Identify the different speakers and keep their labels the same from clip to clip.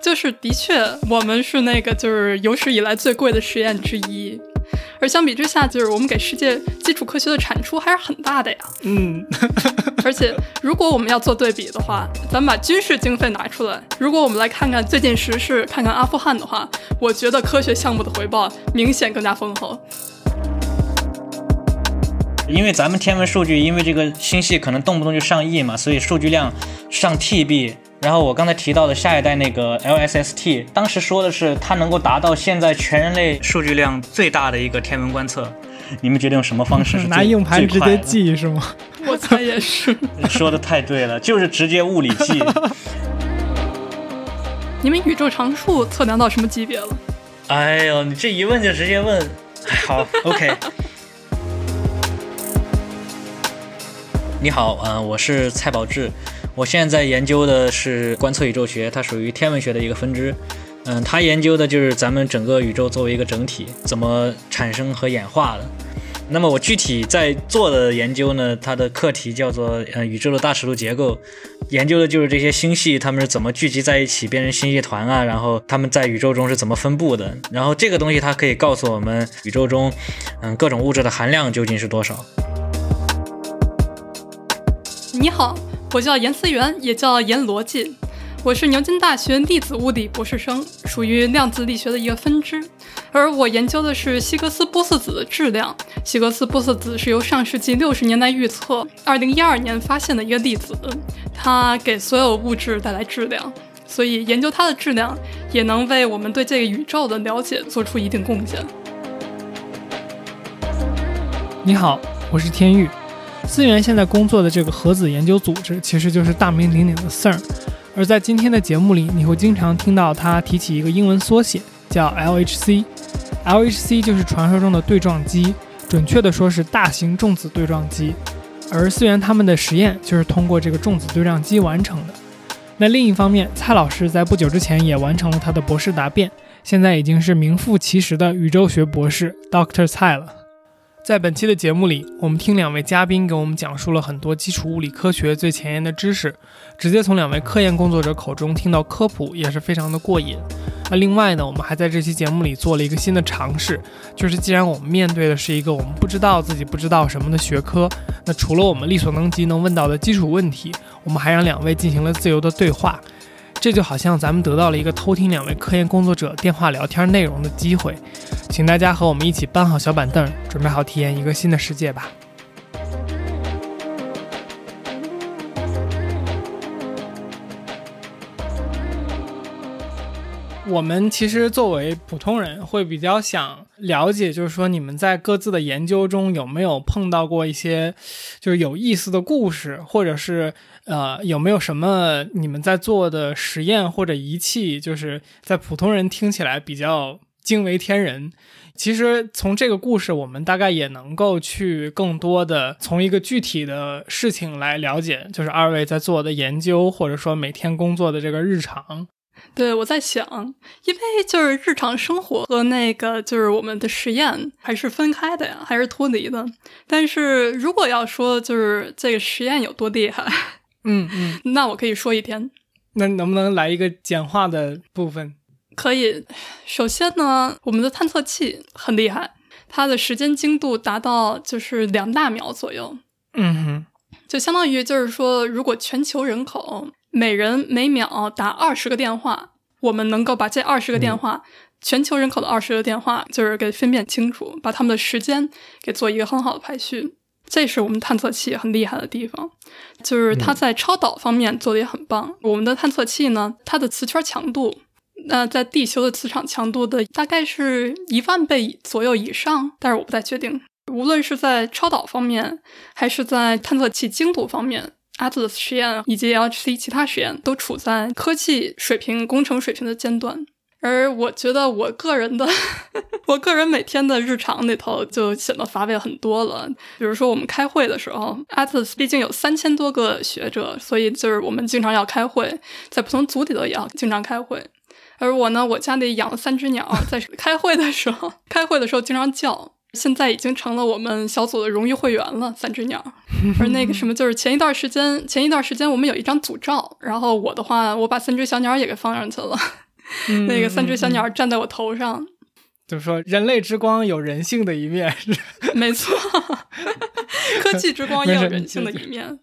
Speaker 1: 就是的确，我们是那个就是有史以来最贵的实验之一。而相比之下，就是我们给世界基础科学的产出还是很大的呀。
Speaker 2: 嗯，
Speaker 1: 而且如果我们要做对比的话，咱们把军事经费拿出来，如果我们来看看最近时事，看看阿富汗的话，我觉得科学项目的回报明显更加丰厚。
Speaker 3: 因为咱们天文数据，因为这个星系可能动不动就上亿嘛，所以数据量上 TB。然后我刚才提到的下一代那个 LSST，当时说的是它能够达到现在全人类数据量最大的一个天文观测。你们觉得用什么方式？
Speaker 2: 拿硬盘直接记是吗？
Speaker 1: 我猜也是。
Speaker 3: 说的太对了，就是直接物理记。
Speaker 1: 你们宇宙常数测量到什么级别了？
Speaker 3: 哎呦，你这一问就直接问。好，OK。你好，嗯，我是蔡宝志。我现在在研究的是观测宇宙学，它属于天文学的一个分支。嗯，它研究的就是咱们整个宇宙作为一个整体怎么产生和演化的。那么我具体在做的研究呢，它的课题叫做呃宇宙的大尺度结构，研究的就是这些星系它们是怎么聚集在一起变成星系团啊，然后它们在宇宙中是怎么分布的。然后这个东西它可以告诉我们宇宙中嗯各种物质的含量究竟是多少。
Speaker 1: 你好。我叫严思源，也叫严逻辑。我是牛津大学粒子物理博士生，属于量子力学的一个分支。而我研究的是希格斯玻色子的质量。希格斯玻色子是由上世纪六十年代预测，二零一二年发现的一个粒子，它给所有物质带来质量，所以研究它的质量也能为我们对这个宇宙的了解做出一定贡献。
Speaker 2: 你好，我是天宇。思源现在工作的这个核子研究组织，其实就是大名鼎鼎的 CERN。而在今天的节目里，你会经常听到他提起一个英文缩写，叫 LHC。LHC 就是传说中的对撞机，准确的说是大型重子对撞机。而思源他们的实验就是通过这个重子对撞机完成的。那另一方面，蔡老师在不久之前也完成了他的博士答辩，现在已经是名副其实的宇宙学博士 Doctor 蔡了。在本期的节目里，我们听两位嘉宾给我们讲述了很多基础物理科学最前沿的知识，直接从两位科研工作者口中听到科普，也是非常的过瘾。那另外呢，我们还在这期节目里做了一个新的尝试，就是既然我们面对的是一个我们不知道自己不知道什么的学科，那除了我们力所能及能问到的基础问题，我们还让两位进行了自由的对话。这就好像咱们得到了一个偷听两位科研工作者电话聊天内容的机会，请大家和我们一起搬好小板凳，准备好体验一个新的世界吧。我们其实作为普通人，会比较想了解，就是说你们在各自的研究中有没有碰到过一些就是有意思的故事，或者是呃有没有什么你们在做的实验或者仪器，就是在普通人听起来比较惊为天人。其实从这个故事，我们大概也能够去更多的从一个具体的事情来了解，就是二位在做的研究，或者说每天工作的这个日常。
Speaker 1: 对，我在想，因为就是日常生活和那个就是我们的实验还是分开的呀，还是脱离的。但是如果要说就是这个实验有多厉害，
Speaker 2: 嗯嗯，
Speaker 1: 那我可以说一天。
Speaker 2: 那能不能来一个简化的部分？
Speaker 1: 可以。首先呢，我们的探测器很厉害，它的时间精度达到就是两大秒左右。
Speaker 2: 嗯哼，
Speaker 1: 就相当于就是说，如果全球人口。每人每秒打二十个电话，我们能够把这二十个电话，全球人口的二十个电话，就是给分辨清楚，把他们的时间给做一个很好的排序。这是我们探测器很厉害的地方，就是它在超导方面做的也很棒。我们的探测器呢，它的磁圈强度，那在地球的磁场强度的大概是一万倍左右以上，但是我不太确定。无论是在超导方面，还是在探测器精度方面。Atlas 实验以及 LHC 其他实验都处在科技水平、工程水平的尖端，而我觉得我个人的，我个人每天的日常里头就显得乏味很多了。比如说我们开会的时候，Atlas 毕竟有三千多个学者，所以就是我们经常要开会，在不同组里头也要经常开会。而我呢，我家里养了三只鸟，在开会的时候，开会的时候经常叫。现在已经成了我们小组的荣誉会员了。三只鸟，而那个什么，就是前一段时间，前一段时间我们有一张组照，然后我的话，我把三只小鸟也给放上去了。那个三只小鸟站在我头上，
Speaker 2: 就是说人类之光有人性的一面，
Speaker 1: 没错，科技之光也有人性的一面，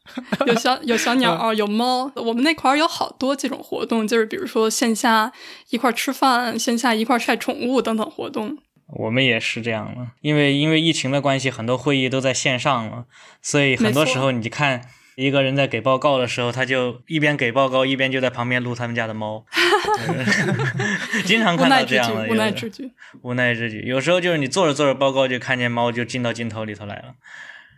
Speaker 1: 有小有小鸟，有猫。我们那块儿有好多这种活动，就是比如说线下一块吃饭，线下一块晒宠物等等活动。
Speaker 3: 我们也是这样了，因为因为疫情的关系，很多会议都在线上了，所以很多时候你看一个人在给报告的时候，他就一边给报告，一边就在旁边撸他们家的猫，经常看到这样的
Speaker 1: 无奈之举。
Speaker 3: 无奈之举，有时候就是你做着做着报告，就看见猫就进到镜头里头来了。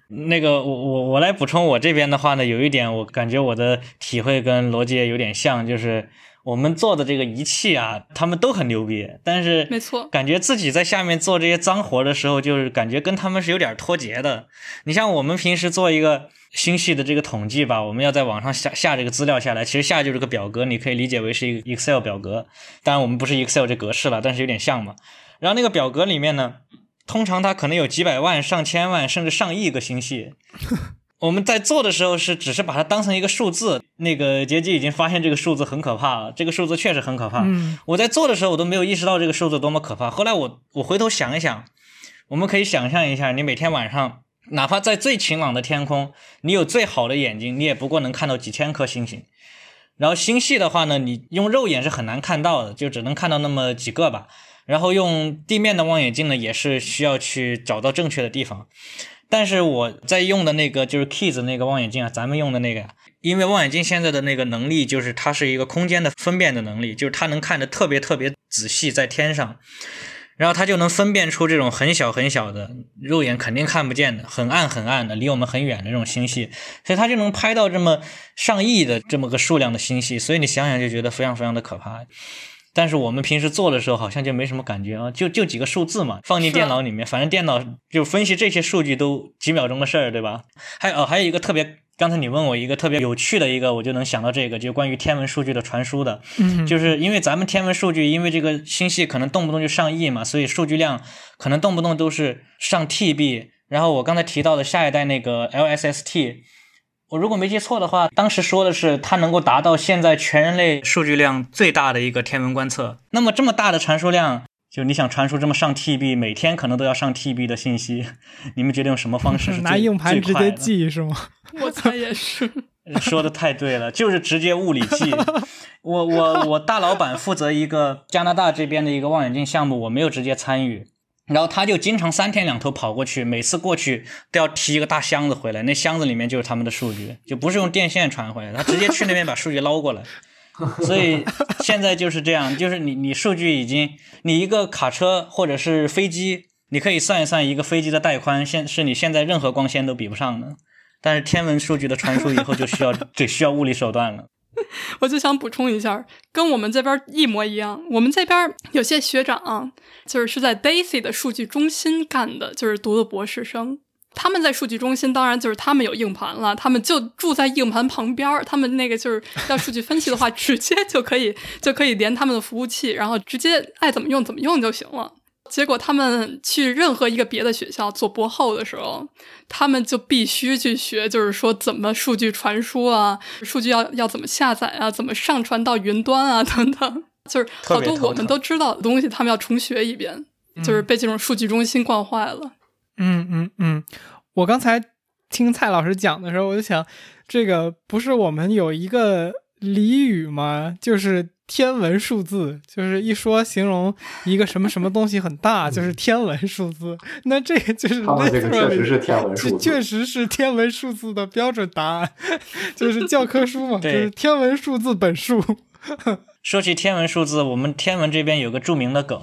Speaker 3: 那个我我我来补充我这边的话呢，有一点我感觉我的体会跟罗杰有点像，就是。我们做的这个仪器啊，他们都很牛逼，但是
Speaker 1: 没错，
Speaker 3: 感觉自己在下面做这些脏活的时候，就是感觉跟他们是有点脱节的。你像我们平时做一个星系的这个统计吧，我们要在网上下下这个资料下来，其实下就是个表格，你可以理解为是一个 Excel 表格。当然我们不是 Excel 这格式了，但是有点像嘛。然后那个表格里面呢，通常它可能有几百万、上千万甚至上亿个星系。我们在做的时候是只是把它当成一个数字，那个杰基已经发现这个数字很可怕了，这个数字确实很可怕。我在做的时候我都没有意识到这个数字多么可怕。后来我我回头想一想，我们可以想象一下，你每天晚上哪怕在最晴朗的天空，你有最好的眼睛，你也不过能看到几千颗星星。然后星系的话呢，你用肉眼是很难看到的，就只能看到那么几个吧。然后用地面的望远镜呢，也是需要去找到正确的地方。但是我在用的那个就是 Kids 那个望远镜啊，咱们用的那个，因为望远镜现在的那个能力就是它是一个空间的分辨的能力，就是它能看得特别特别仔细在天上，然后它就能分辨出这种很小很小的肉眼肯定看不见的很暗很暗的离我们很远的这种星系，所以它就能拍到这么上亿的这么个数量的星系，所以你想想就觉得非常非常的可怕。但是我们平时做的时候好像就没什么感觉啊，就就几个数字嘛，放进电脑里面，反正电脑就分析这些数据都几秒钟的事儿，对吧？还有哦还有一个特别，刚才你问我一个特别有趣的一个，我就能想到这个，就关于天文数据的传输的，就是因为咱们天文数据，因为这个星系可能动不动就上亿嘛，所以数据量可能动不动都是上 TB。然后我刚才提到的下一代那个 LSST。我如果没记错的话，当时说的是它能够达到现在全人类数据量最大的一个天文观测。那么这么大的传输量，就你想传输这么上 TB，每天可能都要上 TB 的信息，你们觉得用什么方式是
Speaker 2: 拿硬盘直接记是吗？
Speaker 1: 我猜也是。
Speaker 3: 说的太对了，就是直接物理记。我我我大老板负责一个加拿大这边的一个望远镜项目，我没有直接参与。然后他就经常三天两头跑过去，每次过去都要提一个大箱子回来，那箱子里面就是他们的数据，就不是用电线传回来，他直接去那边把数据捞过来。所以现在就是这样，就是你你数据已经，你一个卡车或者是飞机，你可以算一算一个飞机的带宽，现是你现在任何光纤都比不上的。但是天文数据的传输以后就需要 得需要物理手段了。
Speaker 1: 我就想补充一下，跟我们这边一模一样。我们这边有些学长就是是在 Daisy 的数据中心干的，就是读的博士生。他们在数据中心，当然就是他们有硬盘了，他们就住在硬盘旁边他们那个就是要数据分析的话，直接就可以就可以连他们的服务器，然后直接爱怎么用怎么用就行了。结果他们去任何一个别的学校做博后的时候，他们就必须去学，就是说怎么数据传输啊，数据要要怎么下载啊，怎么上传到云端啊等等，就是好多我们都知道的东西，他们要重学一遍，就是被这种数据中心惯坏了。
Speaker 2: 嗯。嗯嗯，我刚才听蔡老师讲的时候，我就想，这个不是我们有一个俚语嘛？就是。天文数字就是一说形容一个什么什么东西很大，就是天文数字。那这个就是那
Speaker 4: 这个确实是天文数字，
Speaker 2: 确实是天文数字的标准答案，就是教科书嘛，就是天文数字本数。
Speaker 3: 说起天文数字，我们天文这边有个著名的梗，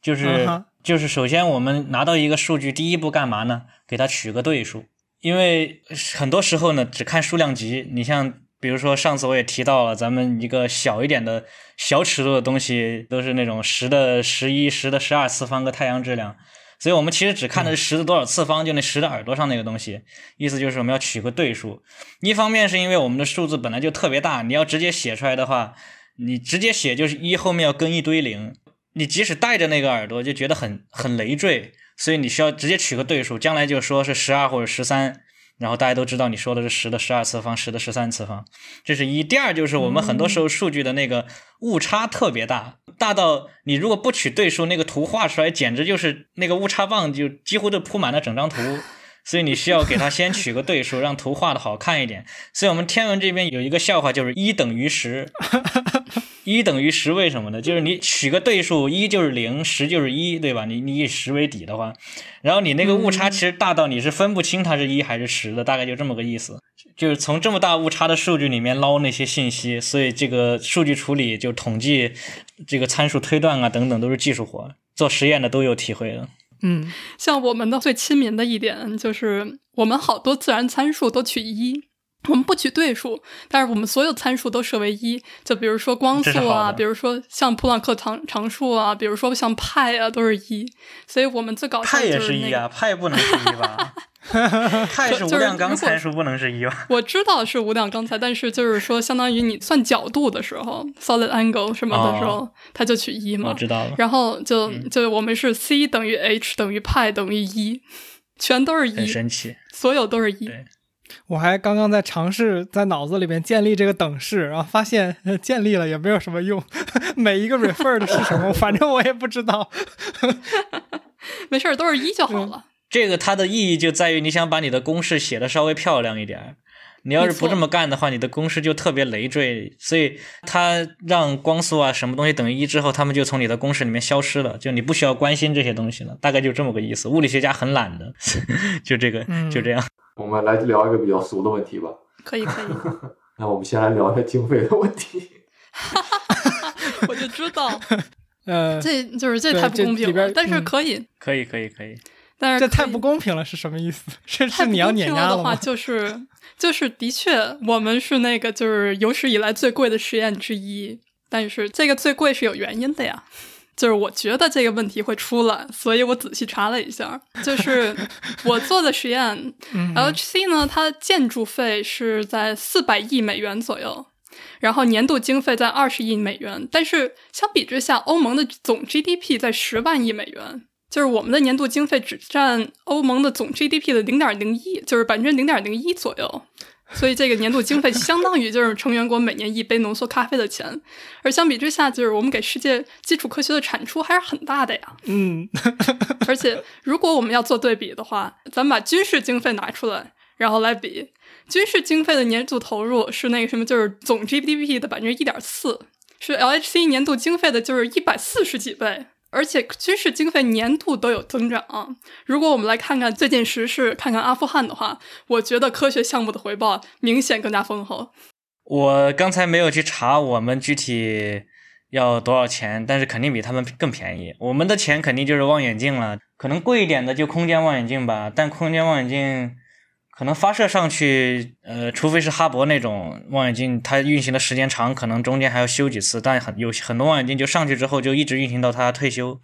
Speaker 3: 就是就是首先我们拿到一个数据，第一步干嘛呢？给它取个对数，因为很多时候呢，只看数量级，你像。比如说，上次我也提到了，咱们一个小一点的小尺度的东西，都是那种十的十一、十的十二次方个太阳质量，所以我们其实只看的是十的多少次方，就那十的耳朵上那个东西。意思就是我们要取个对数。一方面是因为我们的数字本来就特别大，你要直接写出来的话，你直接写就是一后面要跟一堆零，你即使带着那个耳朵就觉得很很累赘。所以你需要直接取个对数，将来就说是十二或者十三，然后大家都知道你说的是十的十二次方，十的十三次方，这是一。第二就是我们很多时候数据的那个误差特别大，大到你如果不取对数，那个图画出来简直就是那个误差棒就几乎都铺满了整张图。所以你需要给它先取个对数，让图画的好看一点。所以我们天文这边有一个笑话，就是一等于十，一等于十，为什么呢？就是你取个对数，一就是零，十就是一，对吧？你你以十为底的话，然后你那个误差其实大到你是分不清它是一还是十的，大概就这么个意思。就是从这么大误差的数据里面捞那些信息，所以这个数据处理就统计这个参数推断啊等等都是技术活，做实验的都有体会的。
Speaker 2: 嗯，
Speaker 1: 像我们的最亲民的一点就是，我们好多自然参数都取一，我们不取对数，但是我们所有参数都设为一。就比如说光速啊，比如说像普朗克常常数啊，比如说像派啊，都是一。所以我们最搞笑
Speaker 3: 派也是一啊，派不能是一吧？派是无量刚参数，不能是一吧？
Speaker 1: 我知道是无量刚才，但是就是说，相当于你算角度的时候，solid angle 什么的时候，它就取一嘛。
Speaker 3: 我知道了。
Speaker 1: 然后就就我们是 c 等于 h 等于派等于一，全都是一，
Speaker 3: 很神奇，
Speaker 1: 所有都是一。
Speaker 2: 我还刚刚在尝试在脑子里面建立这个等式，然后发现建立了也没有什么用。每一个 referred 是什么，反正我也不知道。
Speaker 1: 没事儿，都是一就好了。
Speaker 3: 这个它的意义就在于你想把你的公式写的稍微漂亮一点。你要是不这么干的话，你的公式就特别累赘。所以它让光速啊什么东西等于一之后，他们就从你的公式里面消失了，就你不需要关心这些东西了。大概就这么个意思。物理学家很懒的，就这个，就这样。
Speaker 4: 我们来聊一个比较俗的问题吧。
Speaker 1: 可以，可以。
Speaker 4: 那我们先来聊一下经费的问题。
Speaker 1: 我就知道，
Speaker 2: 呃，
Speaker 1: 这就是这太不公平了。但是可以，
Speaker 3: 可以，可以，可以。
Speaker 1: 但是
Speaker 2: 这太不公平了，是什么意思？是是你要碾压
Speaker 1: 的话，就是就是的确，我们是那个就是有史以来最贵的实验之一。但是这个最贵是有原因的呀，就是我觉得这个问题会出来，所以我仔细查了一下，就是我做的实验，LHC 呢，它的建筑费是在四百亿美元左右，然后年度经费在二十亿美元，但是相比之下，欧盟的总 GDP 在十万亿美元。就是我们的年度经费只占欧盟的总 GDP 的零点零一，就是百分之零点零一左右，所以这个年度经费相当于就是成员国每年一杯浓缩咖啡的钱，而相比之下，就是我们给世界基础科学的产出还是很大的呀。
Speaker 2: 嗯，
Speaker 1: 而且如果我们要做对比的话，咱们把军事经费拿出来，然后来比，军事经费的年度投入是那个什么，就是总 GDP 的百分之一点四，是 LHC 年度经费的就是一百四十几倍。而且军事经费年度都有增长。如果我们来看看最近时事，看看阿富汗的话，我觉得科学项目的回报明显更加丰厚。
Speaker 3: 我刚才没有去查我们具体要多少钱，但是肯定比他们更便宜。我们的钱肯定就是望远镜了，可能贵一点的就空间望远镜吧，但空间望远镜。可能发射上去，呃，除非是哈勃那种望远镜，它运行的时间长，可能中间还要修几次。但很有很多望远镜就上去之后就一直运行到它退休。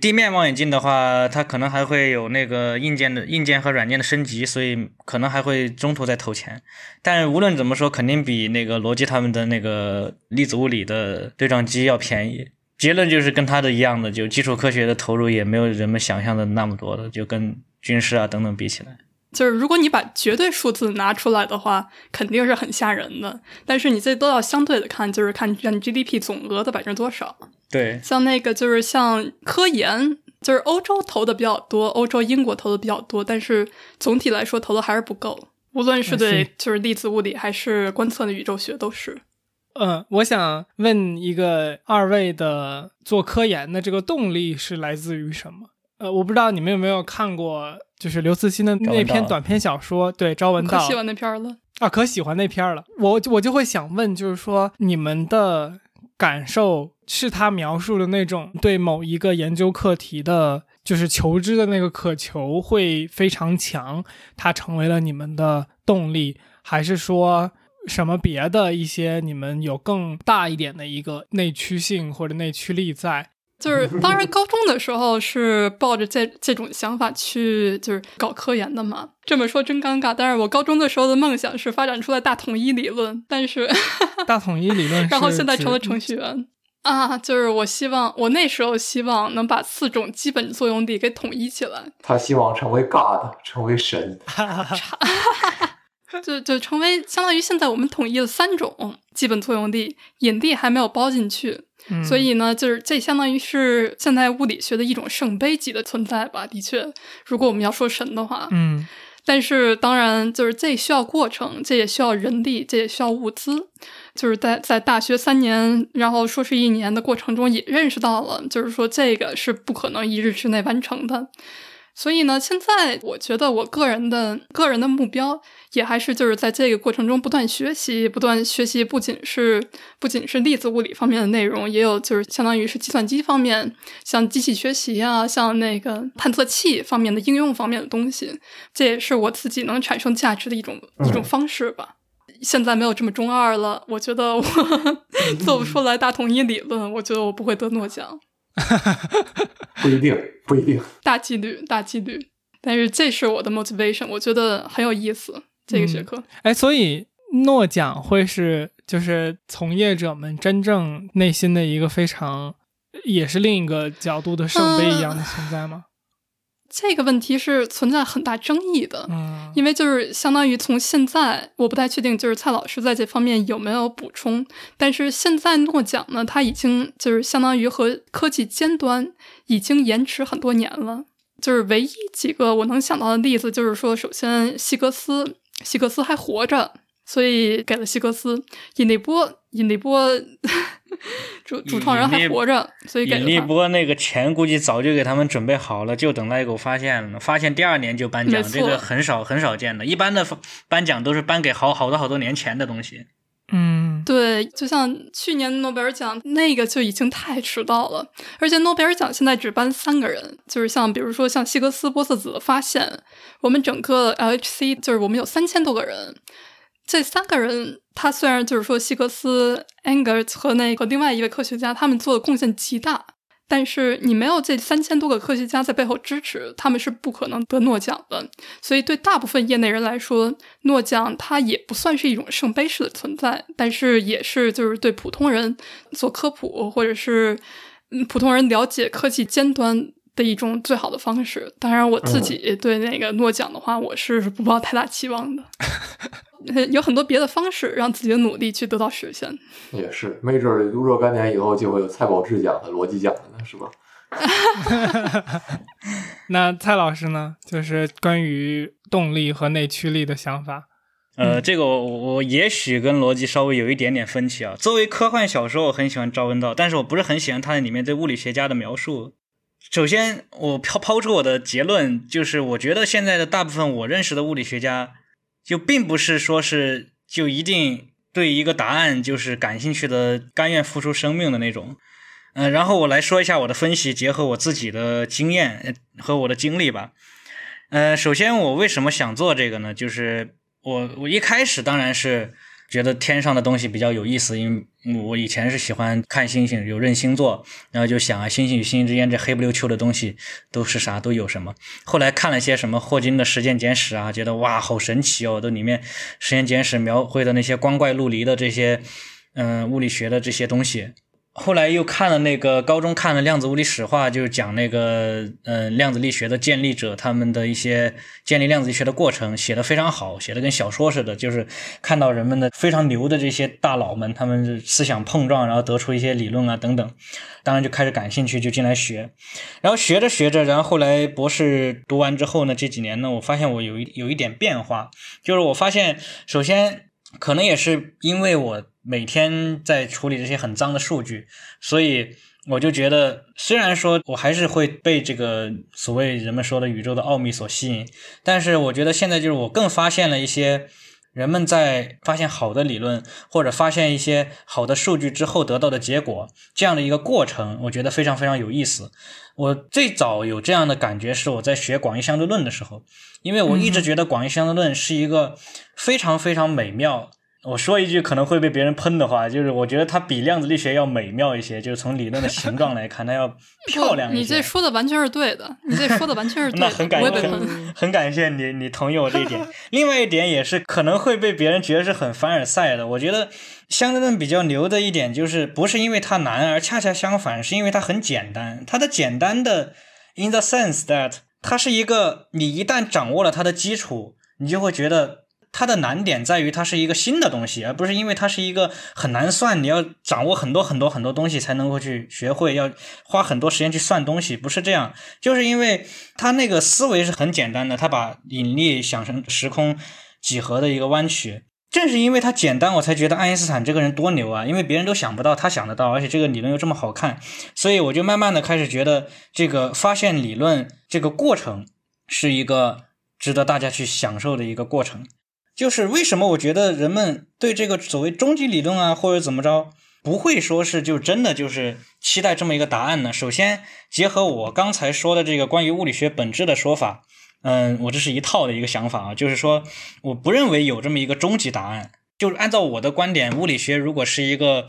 Speaker 3: 地面望远镜的话，它可能还会有那个硬件的硬件和软件的升级，所以可能还会中途再投钱。但无论怎么说，肯定比那个罗技他们的那个粒子物理的对撞机要便宜。结论就是跟它的一样的，就基础科学的投入也没有人们想象的那么多的，就跟军事啊等等比起来。
Speaker 1: 就是如果你把绝对数字拿出来的话，肯定是很吓人的。但是你这都要相对的看，就是看占 GDP 总额的百分之多少。
Speaker 3: 对，
Speaker 1: 像那个就是像科研，就是欧洲投的比较多，欧洲、英国投的比较多，但是总体来说投的还是不够。无论是对就是粒子物理还是观测的宇宙学都是。
Speaker 2: 嗯，我想问一个二位的做科研的这个动力是来自于什么？呃，我不知道你们有没有看过。就是刘慈欣的那篇短篇小说，对《朝闻道》，
Speaker 1: 可喜欢那篇了
Speaker 2: 啊，可喜欢那篇了。我我就会想问，就是说你们的感受是他描述的那种对某一个研究课题的，就是求知的那个渴求会非常强，它成为了你们的动力，还是说什么别的一些你们有更大一点的一个内驱性或者内驱力在？
Speaker 1: 就是，当然，高中的时候是抱着这这种想法去，就是搞科研的嘛。这么说真尴尬，但是我高中的时候的梦想是发展出来大统一理论，但是
Speaker 2: 大统一理论，
Speaker 1: 然后现在成了程序员。啊，就是我希望我那时候希望能把四种基本作用力给统一起来，
Speaker 4: 他希望成为 God，成为神。
Speaker 1: 就就成为相当于现在我们统一了三种基本作用力，引力还没有包进去，
Speaker 2: 嗯
Speaker 1: 所以呢，就是这相当于是现代物理学的一种圣杯级的存在吧。的确，如果我们要说神的话，
Speaker 2: 嗯
Speaker 1: 但是当然就是这需要过程，这也需要人力，这也需要物资。就是在在大学三年，然后硕士一年的过程中，也认识到了，就是说这个是不可能一日之内完成的。所以呢，现在我觉得我个人的个人的目标，也还是就是在这个过程中不断学习，不断学习，不仅是不仅是粒子物理方面的内容，也有就是相当于是计算机方面，像机器学习啊，像那个探测器方面的应用方面的东西，这也是我自己能产生价值的一种、一种方式吧。现在没有这么中二了，我觉得我 做不出来大统一理论，我觉得我不会得诺奖。
Speaker 4: 不一定，不一定。
Speaker 1: 大几率，大几率。但是这是我的 motivation，我觉得很有意思。这个学科，
Speaker 2: 哎，所以诺奖会是就是从业者们真正内心的一个非常，也是另一个角度的圣杯一样的存在吗？
Speaker 1: 这个问题是存在很大争议的。
Speaker 2: 嗯
Speaker 1: 因为就是相当于从现在，我不太确定，就是蔡老师在这方面有没有补充。但是现在诺奖呢，它已经就是相当于和科技尖端已经延迟很多年了。就是唯一几个我能想到的例子，就是说，首先希格斯，希格斯还活着，所以给了希格斯；引力波，引力波 主主创人还活着，所以给
Speaker 3: 引力。波那个钱估计早就给他们准备好了，就等赖狗发现了呢。发现第二年就颁奖，这个很少很少见的。一般的颁奖都是颁给好好多好多年前的东西。
Speaker 2: 嗯
Speaker 1: 对，就像去年诺贝尔奖那个就已经太迟到了，而且诺贝尔奖现在只颁三个人，就是像比如说像希格斯波色子的发现，我们整个 LHC 就是我们有三千多个人，这三个人他虽然就是说希格斯、Engels 和那和另外一位科学家他们做的贡献极大。但是你没有这三千多个科学家在背后支持，他们是不可能得诺奖的。所以对大部分业内人来说，诺奖它也不算是一种圣杯式的存在，但是也是就是对普通人做科普，或者是嗯普通人了解科技尖端的一种最好的方式。当然，我自己对那个诺奖的话，我是不抱太大期望的。呃 有很多别的方式让自己的努力去得到实现。
Speaker 4: 也是，没准儿若干年以后就会有蔡宝志奖的、逻辑奖的呢，是吧？
Speaker 2: 那蔡老师呢？就是关于动力和内驱力的想法。
Speaker 3: 呃，这个我我也许跟逻辑稍微有一点点分歧啊。作为科幻小说，我很喜欢赵文道，但是我不是很喜欢他那里面对物理学家的描述。首先，我抛抛出我的结论，就是我觉得现在的大部分我认识的物理学家，就并不是说是就一定对一个答案就是感兴趣的，甘愿付出生命的那种。嗯、然后我来说一下我的分析，结合我自己的经验和我的经历吧。呃，首先我为什么想做这个呢？就是我我一开始当然是觉得天上的东西比较有意思，因为我以前是喜欢看星星，有认星座，然后就想啊，星星与星星之间这黑不溜秋的东西都是啥，都有什么？后来看了些什么霍金的《时间简史》啊，觉得哇，好神奇哦，都里面《时间简史》描绘的那些光怪陆离的这些，嗯、物理学的这些东西。后来又看了那个高中看了《量子物理史话》，就是讲那个呃量子力学的建立者他们的一些建立量子力学的过程，写的非常好，写的跟小说似的，就是看到人们的非常牛的这些大佬们，他们思想碰撞，然后得出一些理论啊等等，当然就开始感兴趣，就进来学，然后学着学着，然后后来博士读完之后呢，这几年呢，我发现我有一有一点变化，就是我发现首先可能也是因为我每天在处理这些很脏的数据，所以我就觉得，虽然说我还是会被这个所谓人们说的宇宙的奥秘所吸引，但是我觉得现在就是我更发现了一些人们在发现好的理论或者发现一些好的数据之后得到的结果这样的一个过程，我觉得非常非常有意思。我最早有这样的感觉是我在学广义相对论的时候，因为我一直觉得广义相对论是一个非常非常美妙。我说一句可能会被别人喷的话，就是我觉得它比量子力学要美妙一些，就是从理论的形状来看，它要 漂亮一些。
Speaker 1: 你这说的完全是对的，你这说的完全是对的。
Speaker 3: 那很感
Speaker 1: 谢，
Speaker 3: 很 很感谢你，你同意我这一点。另外一点也是可能会被别人觉得是很凡尔赛的。我觉得相对论比较牛的一点就是，不是因为它难，而恰恰相反，是因为它很简单。它的简单的，in the sense that 它是一个，你一旦掌握了它的基础，你就会觉得。它的难点在于它是一个新的东西，而不是因为它是一个很难算，你要掌握很多很多很多东西才能够去学会，要花很多时间去算东西，不是这样，就是因为它那个思维是很简单的，它把引力想成时空几何的一个弯曲。正是因为它简单，我才觉得爱因斯坦这个人多牛啊！因为别人都想不到，他想得到，而且这个理论又这么好看，所以我就慢慢的开始觉得这个发现理论这个过程是一个值得大家去享受的一个过程。就是为什么我觉得人们对这个所谓终极理论啊，或者怎么着，不会说是就真的就是期待这么一个答案呢？首先，结合我刚才说的这个关于物理学本质的说法，嗯，我这是一套的一个想法啊，就是说，我不认为有这么一个终极答案。就是按照我的观点，物理学如果是一个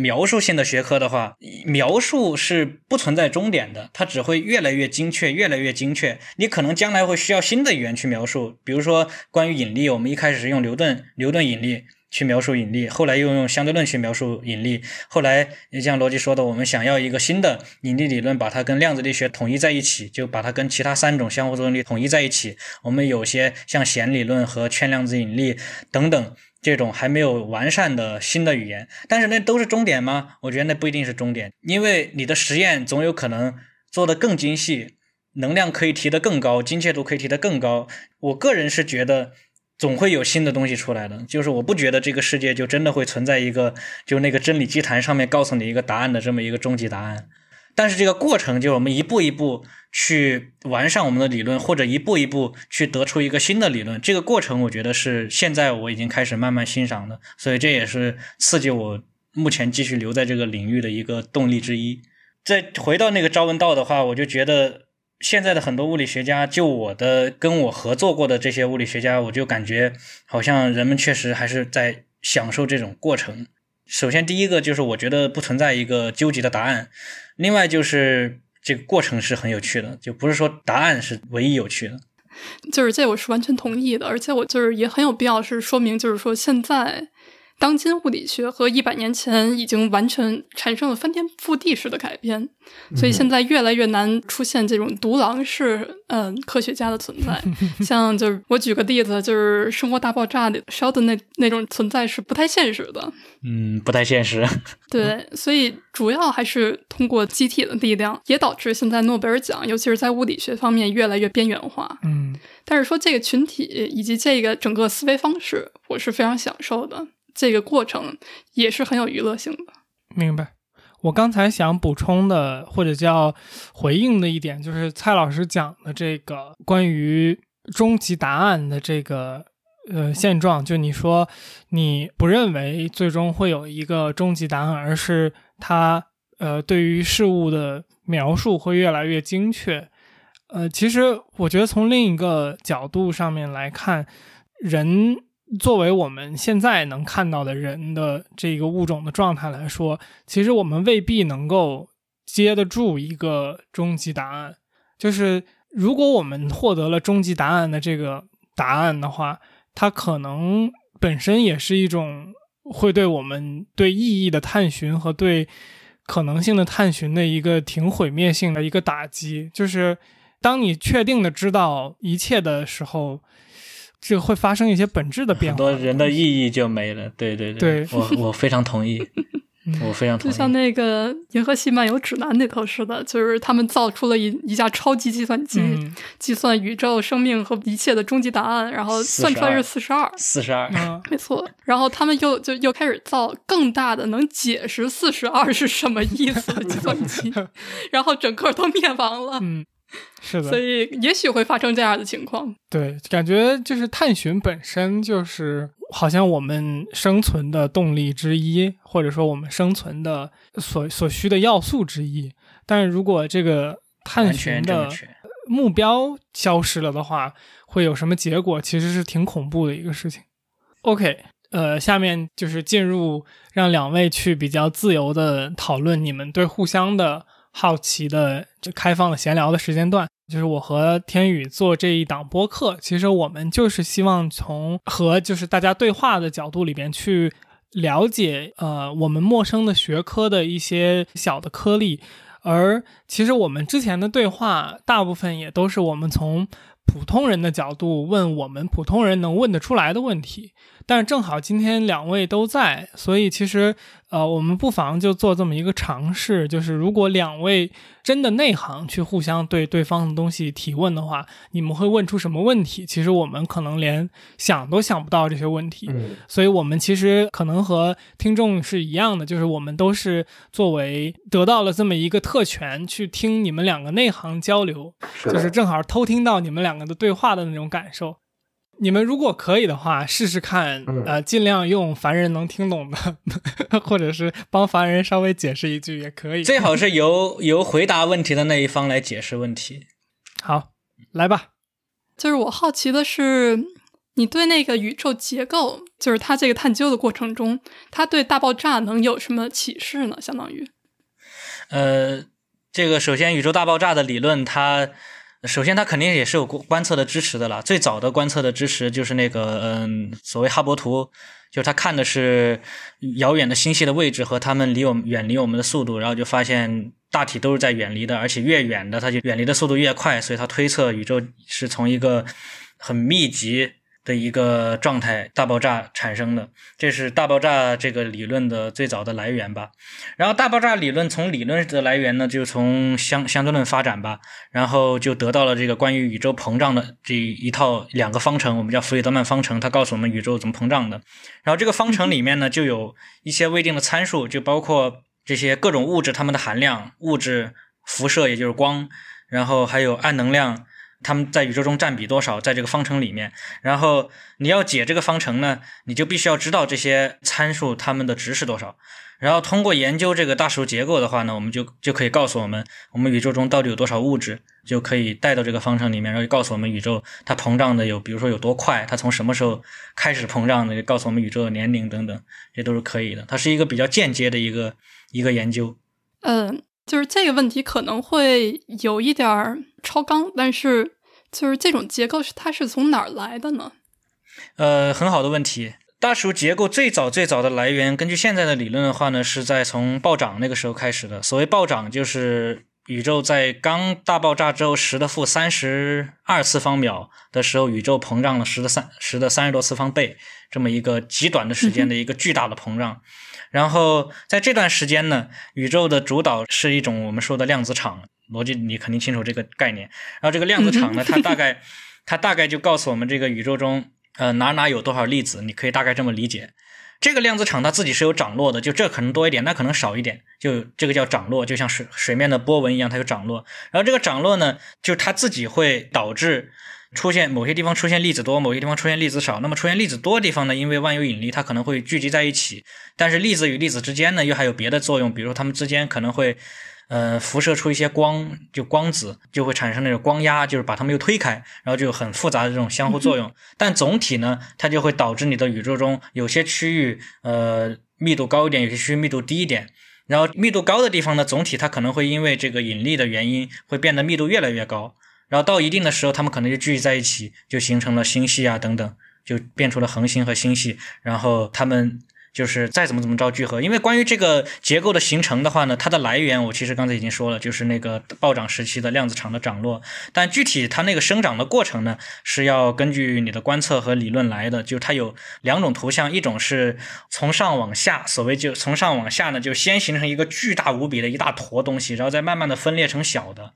Speaker 3: 描述性的学科的话，描述是不存在终点的，它只会越来越精确，越来越精确。你可能将来会需要新的语言去描述，比如说关于引力，我们一开始是用牛顿牛顿引力去描述引力，后来又用相对论去描述引力，后来像逻辑说的，我们想要一个新的引力理论，把它跟量子力学统一在一起，就把它跟其他三种相互作用力统一在一起。我们有些像弦理论和圈量子引力等等。这种还没有完善的新的语言，但是那都是终点吗？我觉得那不一定是终点，因为你的实验总有可能做得更精细，能量可以提得更高，精确度可以提得更高。我个人是觉得总会有新的东西出来的，就是我不觉得这个世界就真的会存在一个就那个真理祭坛上面告诉你一个答案的这么一个终极答案。但是这个过程就是我们一步一步去完善我们的理论，或者一步一步去得出一个新的理论。这个过程，我觉得是现在我已经开始慢慢欣赏的，所以这也是刺激我目前继续留在这个领域的一个动力之一。再回到那个朝闻道的话，我就觉得现在的很多物理学家，就我的跟我合作过的这些物理学家，我就感觉好像人们确实还是在享受这种过程。首先，第一个就是我觉得不存在一个纠结的答案。另外就是这个过程是很有趣的，就不是说答案是唯一有趣的。
Speaker 1: 就是这我是完全同意的，而且我就是也很有必要是说明，就是说现在。当今物理学和一百年前已经完全产生了翻天覆地式的改变，所以现在越来越难出现这种独狼式嗯科学家的存在。像就是我举个例子，就是《生活大爆炸》里 Sheldon 那那种存在是不太现实的。
Speaker 3: 嗯，不太现实。
Speaker 1: 对，所以主要还是通过集体的力量，也导致现在诺贝尔奖，尤其是在物理学方面越来越边缘化。
Speaker 2: 嗯，
Speaker 1: 但是说这个群体以及这个整个思维方式，我是非常享受的。这个过程也是很有娱乐性的。
Speaker 2: 明白。我刚才想补充的或者叫回应的一点，就是蔡老师讲的这个关于终极答案的这个呃现状。就你说你不认为最终会有一个终极答案，而是它呃对于事物的描述会越来越精确。呃，其实我觉得从另一个角度上面来看，人。作为我们现在能看到的人的这个物种的状态来说，其实我们未必能够接得住一个终极答案。就是如果我们获得了终极答案的这个答案的话，它可能本身也是一种会对我们对意义的探寻和对可能性的探寻的一个挺毁灭性的一个打击。就是当你确定的知道一切的时候。这个会发生一些本质的变化，
Speaker 3: 很多人的意义就没了。对对
Speaker 2: 对，
Speaker 3: 我我非常同意，我非常同意。
Speaker 1: 就像那个《银河系漫游指南》那头似的，就是他们造出了一一架超级计算机，计算宇宙、生命和一切的终极答案，然后算出来是四十二，
Speaker 3: 四十二，
Speaker 1: 没错。然后他们又就又开始造更大的能解释四十二是什么意思的计算机，然后整个都灭亡了。
Speaker 2: 嗯。是的，
Speaker 1: 所以也许会发生这样的情况。
Speaker 2: 对，感觉就是探寻本身就是好像我们生存的动力之一，或者说我们生存的所所需的要素之一。但是如果这个探寻的目标消失了的话，会有什么结果？其实是挺恐怖的一个事情。OK，呃，下面就是进入让两位去比较自由的讨论你们对互相的好奇的就开放了闲聊的时间段。就是我和天宇做这一档播客，其实我们就是希望从和就是大家对话的角度里边去了解呃我们陌生的学科的一些小的颗粒，而其实我们之前的对话大部分也都是我们从普通人的角度问我们普通人能问得出来的问题。但是正好今天两位都在，所以其实呃，我们不妨就做这么一个尝试，就是如果两位真的内行去互相对对方的东西提问的话，你们会问出什么问题？其实我们可能连想都想不到这些问题。
Speaker 4: 嗯
Speaker 2: 所以我们其实可能和听众是一样的，就是我们都是作为得到了这么一个特权，去听你们两个内行交流，
Speaker 4: 是，
Speaker 2: 就是正好偷听到你们两个的对话的那种感受。你们如果可以的话，试试看，
Speaker 4: 嗯
Speaker 2: 呃，尽量用凡人能听懂的，或者是帮凡人稍微解释一句也可以。
Speaker 3: 最好是由 由回答问题的那一方来解释问题。
Speaker 2: 好，来吧。
Speaker 1: 就是我好奇的是，你对那个宇宙结构，就是它这个探究的过程中，它对大爆炸能有什么启示呢？相当于，
Speaker 3: 呃，这个首先宇宙大爆炸的理论它。首先，它肯定也是有观测的支持的了。最早的观测的支持就是那个，嗯，所谓哈勃图，就是它看的是遥远的星系的位置和它们离我们远离我们的速度，然后就发现大体都是在远离的，而且越远的它就远离的速度越快，所以它推测宇宙是从一个很密集的一个状态大爆炸产生的，这是大爆炸这个理论的最早的来源吧。然后大爆炸理论从理论的来源呢，就从相相对论发展吧，然后就得到了这个关于宇宙膨胀的这一套两个方程，我们叫弗里德曼方程，它告诉我们宇宙怎么膨胀的。然后这个方程里面呢，就有一些未定的参数，就包括这些各种物质它们的含量、物质辐射，也就是光，然后还有暗能量。它们在宇宙中占比多少，在这个方程里面，然后你要解这个方程呢，你就必须要知道这些参数它们的值是多少。然后通过研究这个大数结构的话呢，我们就就可以告诉我们，我们宇宙中到底有多少物质，就可以带到这个方程里面，然后告诉我们宇宙它膨胀的有，比如说有多快，它从什么时候开始膨胀的，就告诉我们宇宙的年龄等等，这都是可以的。它是一个比较间接的一个一个研究。
Speaker 1: 嗯，就是这个问题可能会有一点超纲，但是就是这种结构是它是从哪儿来的呢？
Speaker 3: 呃，很好的问题。大数结构最早最早的来源，根据现在的理论的话呢，是在从暴涨那个时候开始的。所谓暴涨，就是宇宙在刚大爆炸之后十的负三十二次方秒的时候，宇宙膨胀了十的三十的三十多次方倍，这么一个极短的时间的一个巨大的膨胀。然后在这段时间呢，宇宙的主导是一种我们说的量子场逻辑，你肯定清楚这个概念。然后这个量子场呢，它大概 它大概就告诉我们这个宇宙中。呃，哪哪有多少粒子？你可以大概这么理解。这个量子场它自己是有涨落的，就这可能多一点，那可能少一点，就这个叫涨落，就像水水面的波纹一样，它有涨落。然后这个涨落呢，就它自己会导致出现某些地方出现粒子多，某些地方出现粒子少。那么出现粒子多的地方呢，因为万有引力，它可能会聚集在一起。但是粒子与粒子之间呢，又还有别的作用，比如说它们之间可能会。呃，辐射出一些光，就光子就会产生那种光压，就是把它们又推开，然后就有很复杂的这种相互作用。但总体呢，它就会导致你的宇宙中有些区域呃密度高一点，有些区域密度低一点。然后密度高的地方呢，总体它可能会因为这个引力的原因，会变得密度越来越高。然后到一定的时候，它们可能就聚集在一起，就形成了星系啊等等，就变出了恒星和星系。然后它们。就是再怎么怎么着聚合，因为关于这个结构的形成的话呢，它的来源我其实刚才已经说了，就是那个暴涨时期的量子场的涨落。但具体它那个生长的过程呢，是要根据你的观测和理论来的。就它有两种图像，一种是从上往下，所谓就从上往下呢，就先形成一个巨大无比的一大坨东西，然后再慢慢的分裂成小的。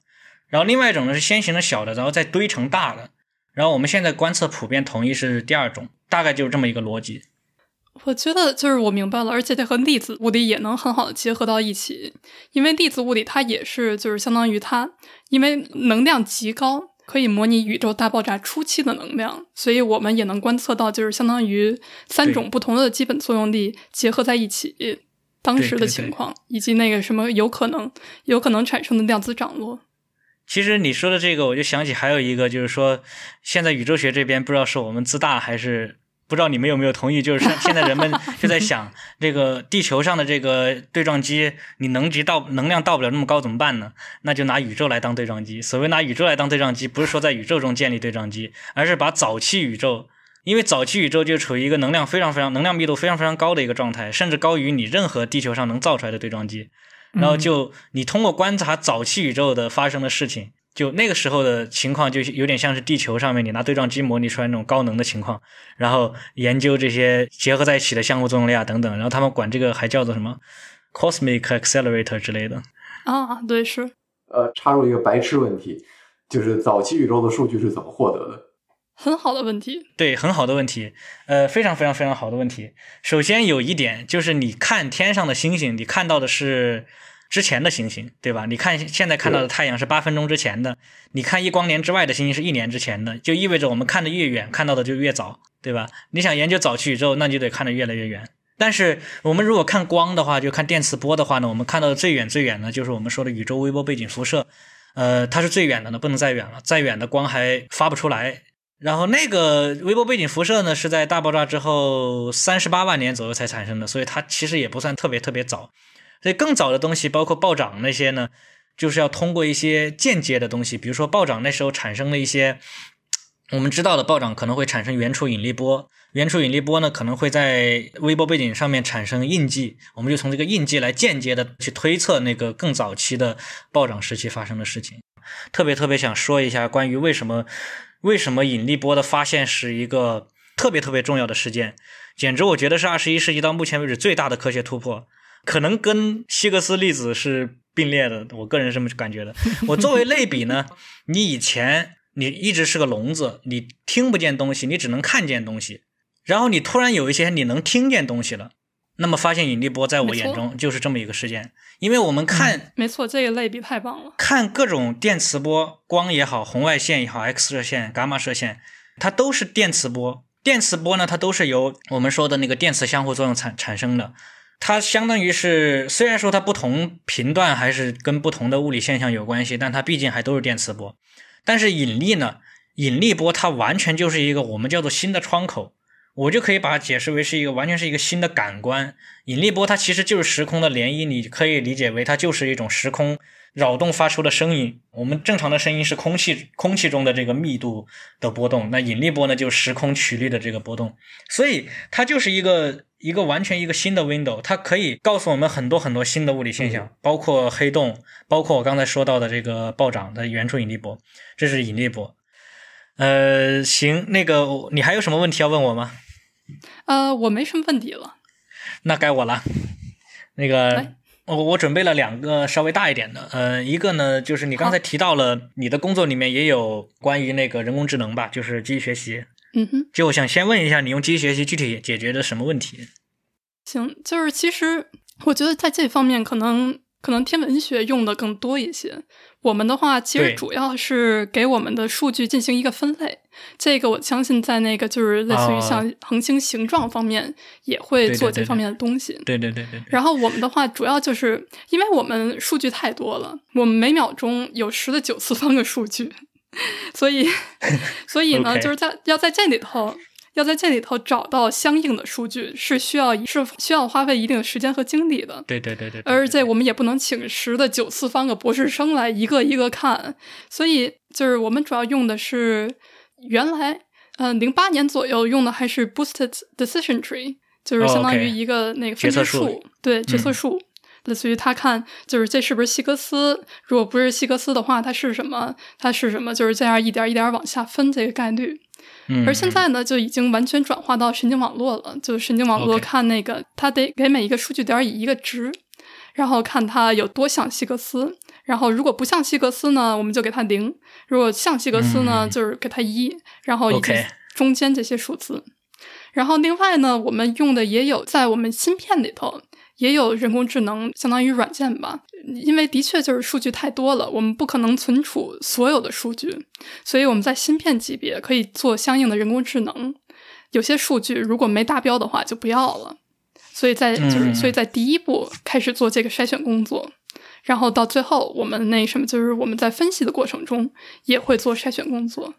Speaker 3: 然后另外一种呢是先形成小的，然后再堆成大的。然后我们现在观测普遍统一是第二种，大概就是这么一个逻辑。
Speaker 1: 我觉得就是我明白了，而且它和粒子物理也能很好的结合到一起，因为粒子物理它也是就是相当于它，因为能量极高，可以模拟宇宙大爆炸初期的能量，所以我们也能观测到就是相当于三种不同的基本作用力结合在一起当时的情况，以及那个什么有可能有可能产生的量子涨落。
Speaker 3: 其实你说的这个，我就想起还有一个，就是说现在宇宙学这边不知道是我们自大还是。不知道你们有没有同意？就是 现在人们就在想，这个地球上的这个对撞机，你能级到能量到不了那么高怎么办呢？那就拿宇宙来当对撞机。所谓拿宇宙来当对撞机，不是说在宇宙中建立对撞机，而是把早期宇宙，因为早期宇宙就处于一个能量非常非常能量密度非常非常高的一个状态，甚至高于你任何地球上能造出来的对撞机。然后就你通过观察早期宇宙的发生的事情。就那个时候的情况，就有点像是地球上面你拿对撞机模拟出来那种高能的情况，然后研究这些结合在一起的相互作用力啊等等，然后他们管这个还叫做什么 cosmic accelerator 之类的。
Speaker 1: 啊，对，是。
Speaker 4: 呃，插入一个白痴问题，就是早期宇宙的数据是怎么获得的？
Speaker 1: 很好的问题。
Speaker 3: 对，很好的问题。呃，非常非常非常好的问题。首先有一点就是你看天上的星星，你看到的是。之前的行星，对吧？你看现在看到的太阳是八分钟之前的，你看一光年之外的星星是一年之前的，就意味着我们看的越远，看到的就越早，对吧？你想研究早期宇宙，那就得看得越来越远。但是我们如果看光的话，就看电磁波的话呢，我们看到的最远最远呢，就是我们说的宇宙微波背景辐射，呃，它是最远的呢，不能再远了，再远的光还发不出来。然后那个微波背景辐射呢，是在大爆炸之后三十八万年左右才产生的，所以它其实也不算特别特别早。所以更早的东西，包括暴涨那些呢，就是要通过一些间接的东西，比如说暴涨那时候产生了一些我们知道的暴涨可能会产生原初引力波，原初引力波呢可能会在微波背景上面产生印记，我们就从这个印记来间接的去推测那个更早期的暴涨时期发生的事情。特别特别想说一下关于为什么为什么引力波的发现是一个特别特别重要的事件，简直我觉得是二十一世纪到目前为止最大的科学突破。可能跟希格斯粒子是并列的，我个人是这么感觉的。我作为类比呢，你以前你一直是个聋子，你听不见东西，你只能看见东西。然后你突然有一些你能听见东西了，那么发现引力波在我眼中就是这么一个事件。因为我们看，
Speaker 1: 没错，这个类比太棒了。
Speaker 3: 看各种电磁波，光也好，红外线也好，X 射线、伽马射线，它都是电磁波。电磁波呢，它都是由我们说的那个电磁相互作用产产生的。它相当于是，虽然说它不同频段还是跟不同的物理现象有关系，但它毕竟还都是电磁波。但是引力呢？引力波它完全就是一个我们叫做新的窗口，我就可以把它解释为是一个完全是一个新的感官。引力波它其实就是时空的涟漪，你可以理解为它就是一种时空。扰动发出的声音，我们正常的声音是空气空气中的这个密度的波动，那引力波呢，就是时空曲率的这个波动，所以它就是一个一个完全一个新的 window，它可以告诉我们很多很多新的物理现象，包括黑洞，包括我刚才说到的这个暴涨的原初引力波，这是引力波。呃，行，那个你还有什么问题要问我吗？
Speaker 1: 呃，我没什么问题了。
Speaker 3: 那该我了，那个。我我准备了两个稍微大一点的，呃，一个呢就是你刚才提到了你的工作里面也有关于那个人工智能吧，就是机器学习。
Speaker 1: 嗯哼，
Speaker 3: 就我想先问一下，你用机器学习具体解决的什么问题？
Speaker 1: 行，就是其实我觉得在这方面可能可能天文学用的更多一些。我们的话，其实主要是给我们的数据进行一个分类。这个我相信，在那个就是类似于像恒星形状方面，也会做这方面的东西。
Speaker 3: 对对对对。
Speaker 1: 然后我们的话，主要就是因为我们数据太多了，我们每秒钟有十的九次方个数据，所以 所以呢，就是在要在这里头。要在这里头找到相应的数据，是需要是需要花费一定的时间和精力的。
Speaker 3: 对对对对。
Speaker 1: 而且我们也不能请十的九次方个博士生来一个一个看，所以就是我们主要用的是原来，嗯，零八年左右用的还是 boosted decision tree，就是相当于一个那个分支树，对决策树，类似于他看就是这是不是希格斯，如果不是希格斯的话，它是什么？它是什么？就是这样一点一点往下分这个概率。而现在呢，就已经完全转化到神经网络了。就神经网络看那个，它得给每一个数据点以一个值，然后看它有多像希格斯。然后如果不像希格斯呢，我们就给它零；如果像希格斯呢，就是给它一。然后以及中间这些数字。然后另外呢，我们用的也有在我们芯片里头。也有人工智能，相当于软件吧，因为的确就是数据太多了，我们不可能存储所有的数据，所以我们在芯片级别可以做相应的人工智能。有些数据如果没达标的话，就不要了。所以在就是所以在第一步开始做这个筛选工作，然后到最后我们那什么，就是我们在分析的过程中也会做筛选工作。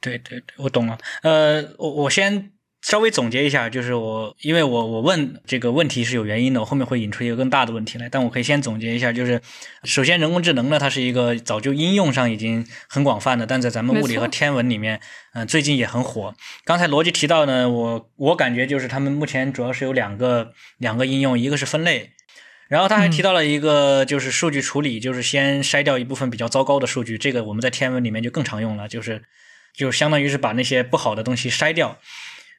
Speaker 3: 对对对，我懂了。呃，我我先。稍微总结一下，就是我因为我我问这个问题是有原因的，我后面会引出一个更大的问题来，但我可以先总结一下，就是首先人工智能呢，它是一个早就应用上已经很广泛的，但在咱们物理和天文里面，嗯、最近也很火。刚才逻辑提到呢，我我感觉就是他们目前主要是有两个两个应用，一个是分类。然后他还提到了一个，就是数据处理，就是先筛掉一部分比较糟糕的数据，这个我们在天文里面就更常用了，就是就相当于是把那些不好的东西筛掉。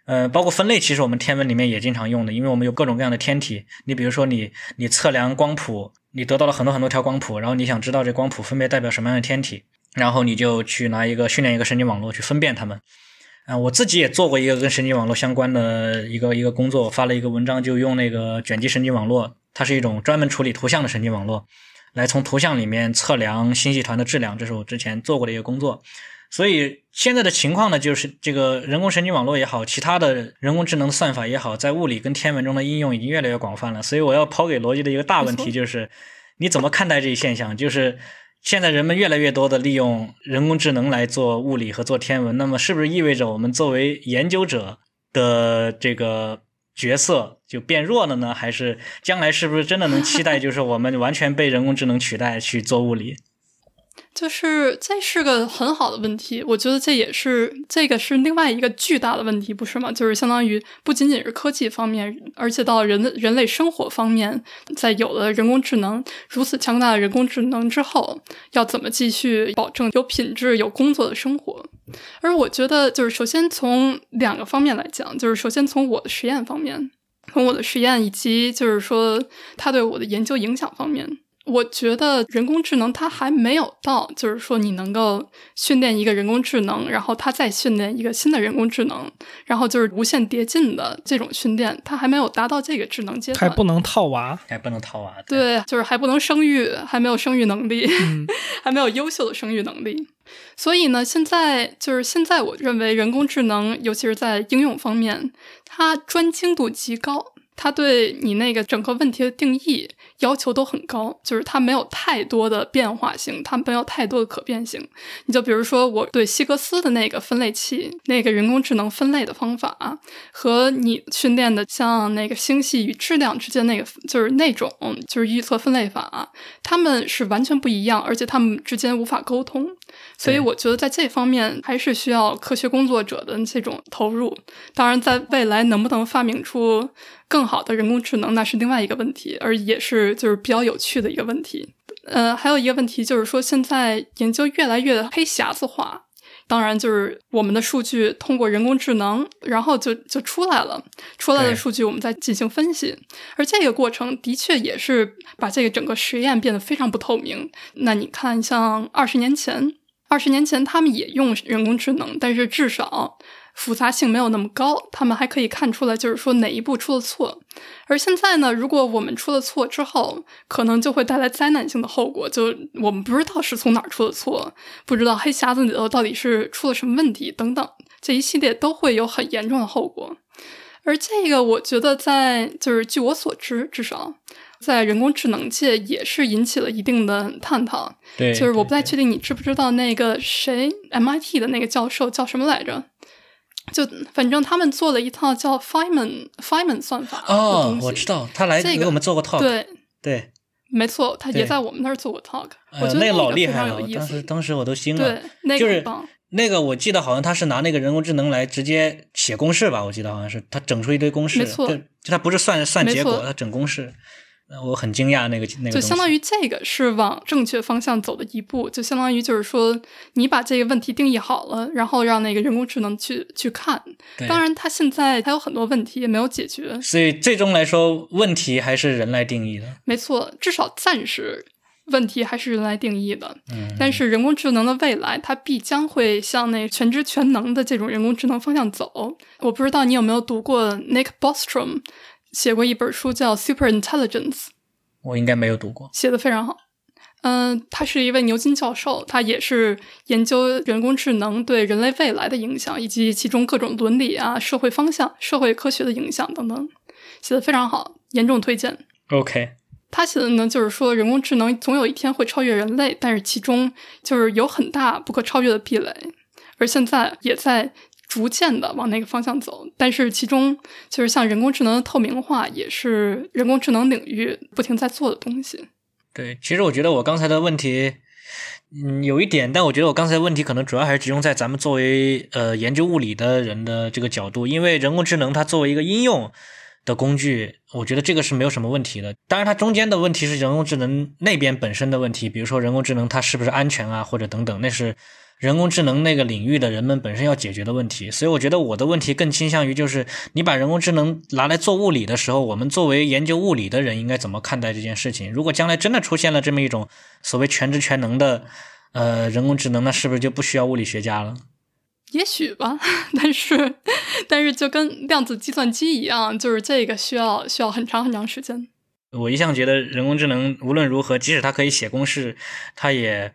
Speaker 3: 呃，包括分类，其实我们天文里面也经常用的，因为我们有各种各样的天体。你比如说你，你测量光谱，你得到了很多很多条光谱，然后你想知道这光谱分别代表什么样的天体，然后你就去拿一个训练一个神经网络去分辨它们。啊、我自己也做过一个跟神经网络相关的一个一个工作，我发了一个文章，就用那个卷积神经网络，它是一种专门处理图像的神经网络，来从图像里面测量星系团的质量，这是我之前做过的一个工作。所以现在的情况呢，就是这个人工神经网络也好，其他的人工智能算法也好，在物理跟天文中的应用已经越来越广泛了。所以我要抛给逻辑的一个大问题就是，你怎么看待这一现象？就是现在人们越来越多的利用人工智能来做物理和做天文，那么是不是意味着我们作为研究者的这个角色就变弱了呢？还是将来是不是真的能期待，就是我们完全被人工智能取代去做物理？
Speaker 1: 就是这是个很好的问题，我觉得这也是这个是另外一个巨大的问题，不是吗？就是相当于不仅仅是科技方面，而且到人人类生活方面，在有了人工智能如此强大的人工智能之后，要怎么继续保证有品质、有工作的生活？而我觉得，就是首先从两个方面来讲，就是首先从我的实验方面，从我的实验以及就是说它对我的研究影响方面。我觉得人工智能它还没有到，就是说你能够训练一个人工智能，然后它再训练一个新的人工智能，然后就是无限叠进的这种训练，它还没有达到这个智能阶段。
Speaker 2: 还不能套娃。
Speaker 3: 还不能套娃？
Speaker 1: 对，就是还不能生育，还没有生育能力，
Speaker 2: 嗯
Speaker 1: 还没有优秀的生育能力。所以呢，现在就是现在，我认为人工智能，尤其是在应用方面，它专精度极高，它对你那个整个问题的定义要求都很高，就是它没有太多的变化性，它没有太多的可变性。你就比如说，我对希格斯的那个分类器，那个人工智能分类的方法，和你训练的像那个星系与质量之间那个，就是那种就是预测分类法，它们是完全不一样，而且它们之间无法沟通。所以我觉得在这方面还是需要科学工作者的这种投入。当然，在未来能不能发明出更好的人工智能，那是另外一个问题，而也是就是比较有趣的一个问题。呃，还有一个问题就是说，现在研究越来越黑匣子化。当然，就是我们的数据通过人工智能，然后就就出来了，出来的数据我们再进行分析，而这个过程的确也是把这个整个实验变得非常不透明。那你看，像二十年前，二十年前他们也用人工智能，但是至少复杂性没有那么高，他们还可以看出来，就是说哪一步出了错。而现在呢，如果我们出了错之后，可能就会带来灾难性的后果，就我们不知道是从哪儿出的错，不知道黑匣子里头到底是出了什么问题等等，这一系列都会有很严重的后果。而这个，我觉得在就是据我所知，至少在人工智能界也是引起了一定的探讨。
Speaker 3: 对，
Speaker 1: 就是我不太确定你知不知道那个谁 MIT 的那个教授叫什么来着？就反正他们做了一套叫 Feynman Feynman 算法
Speaker 3: 哦我知道，他来给我们做过 talk，
Speaker 1: 对，
Speaker 3: 对，
Speaker 1: 没错，他也在我们那儿做过 talk。我
Speaker 3: 呃，
Speaker 1: 觉得
Speaker 3: 那个老厉害了。当时当时我都惊了
Speaker 1: 对，，那
Speaker 3: 就是
Speaker 1: 个很棒。
Speaker 3: 那个我记得好像他是拿那个人工智能来直接写公式吧，我记得好像是他整出一堆公式，
Speaker 1: 没错
Speaker 3: 就就他不是算算结果，他整公式，呃我很惊讶那个那个，
Speaker 1: 就相当于这个是往正确方向走的一步，就相当于就是说，你把这个问题定义好了，然后让那个人工智能去去看。当然，它现在它有很多问题也没有解决。
Speaker 3: 所以最终来说，问题还是人来定义的。
Speaker 1: 没错，至少暂时问题还是人来定义的。
Speaker 3: 嗯，
Speaker 1: 但是人工智能的未来，它必将会向那全知全能的这种人工智能方向走。我不知道你有没有读过 Nick Bostrom 写过一本书叫《Super Intelligence》，
Speaker 3: 我应该没有读过。
Speaker 1: 写的非常好。嗯，他是一位牛津教授，他也是研究人工智能对人类未来的影响，以及其中各种伦理啊、社会方向、社会科学的影响等等，写的非常好，严重推荐。
Speaker 3: OK，
Speaker 1: 他写的呢，就是说人工智能总有一天会超越人类，但是其中就是有很大不可超越的壁垒，而现在也在逐渐的往那个方向走。但是其中就是像人工智能的透明化，也是人工智能领域不停在做的东西。
Speaker 3: 对，其实我觉得我刚才的问题，嗯，有一点，但我觉得我刚才问题可能主要还是集中在咱们作为呃研究物理的人的这个角度，因为人工智能它作为一个应用的工具，我觉得这个是没有什么问题的。当然，它中间的问题是人工智能那边本身的问题，比如说人工智能它是不是安全啊，或者等等，那是。人工智能那个领域的人们本身要解决的问题，所以我觉得我的问题更倾向于就是你把人工智能拿来做物理的时候，我们作为研究物理的人应该怎么看待这件事情？如果将来真的出现了这么一种所谓全知全能的呃人工智能，那是不是就不需要物理学家了？
Speaker 1: 也许吧，但是但是就跟量子计算机一样，就是这个需要需要很长很长时间。
Speaker 3: 我一向觉得人工智能无论如何，即使它可以写公式，它也。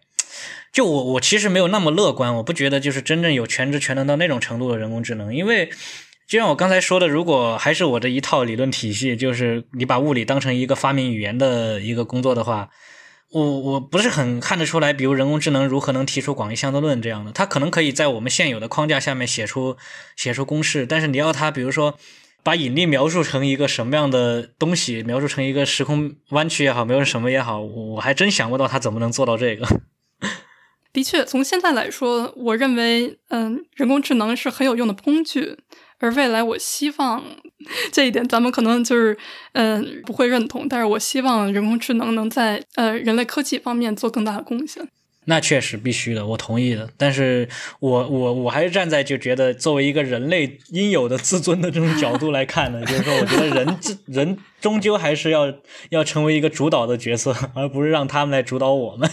Speaker 3: 就我我其实没有那么乐观，我不觉得就是真正有全知全能到那种程度的人工智能，因为就像我刚才说的，如果还是我的一套理论体系，就是你把物理当成一个发明语言的一个工作的话，我我不是很看得出来，比如人工智能如何能提出广义相对论这样的，它可能可以在我们现有的框架下面写出写出公式，但是你要它比如说把引力描述成一个什么样的东西，描述成一个时空弯曲也好，描述什么也好，我还真想不到它怎么能做到这个。
Speaker 1: 的确，从现在来说，我认为，嗯，人工智能是很有用的工具。而未来，我希望这一点，咱们可能就是，嗯，不会认同。但是我希望人工智能能在呃人类科技方面做更大的贡献。
Speaker 3: 那确实必须的，我同意的。但是我我我还是站在就觉得作为一个人类应有的自尊的这种角度来看呢，就是说，我觉得人人终究还是要要成为一个主导的角色，而不是让他们来主导我们。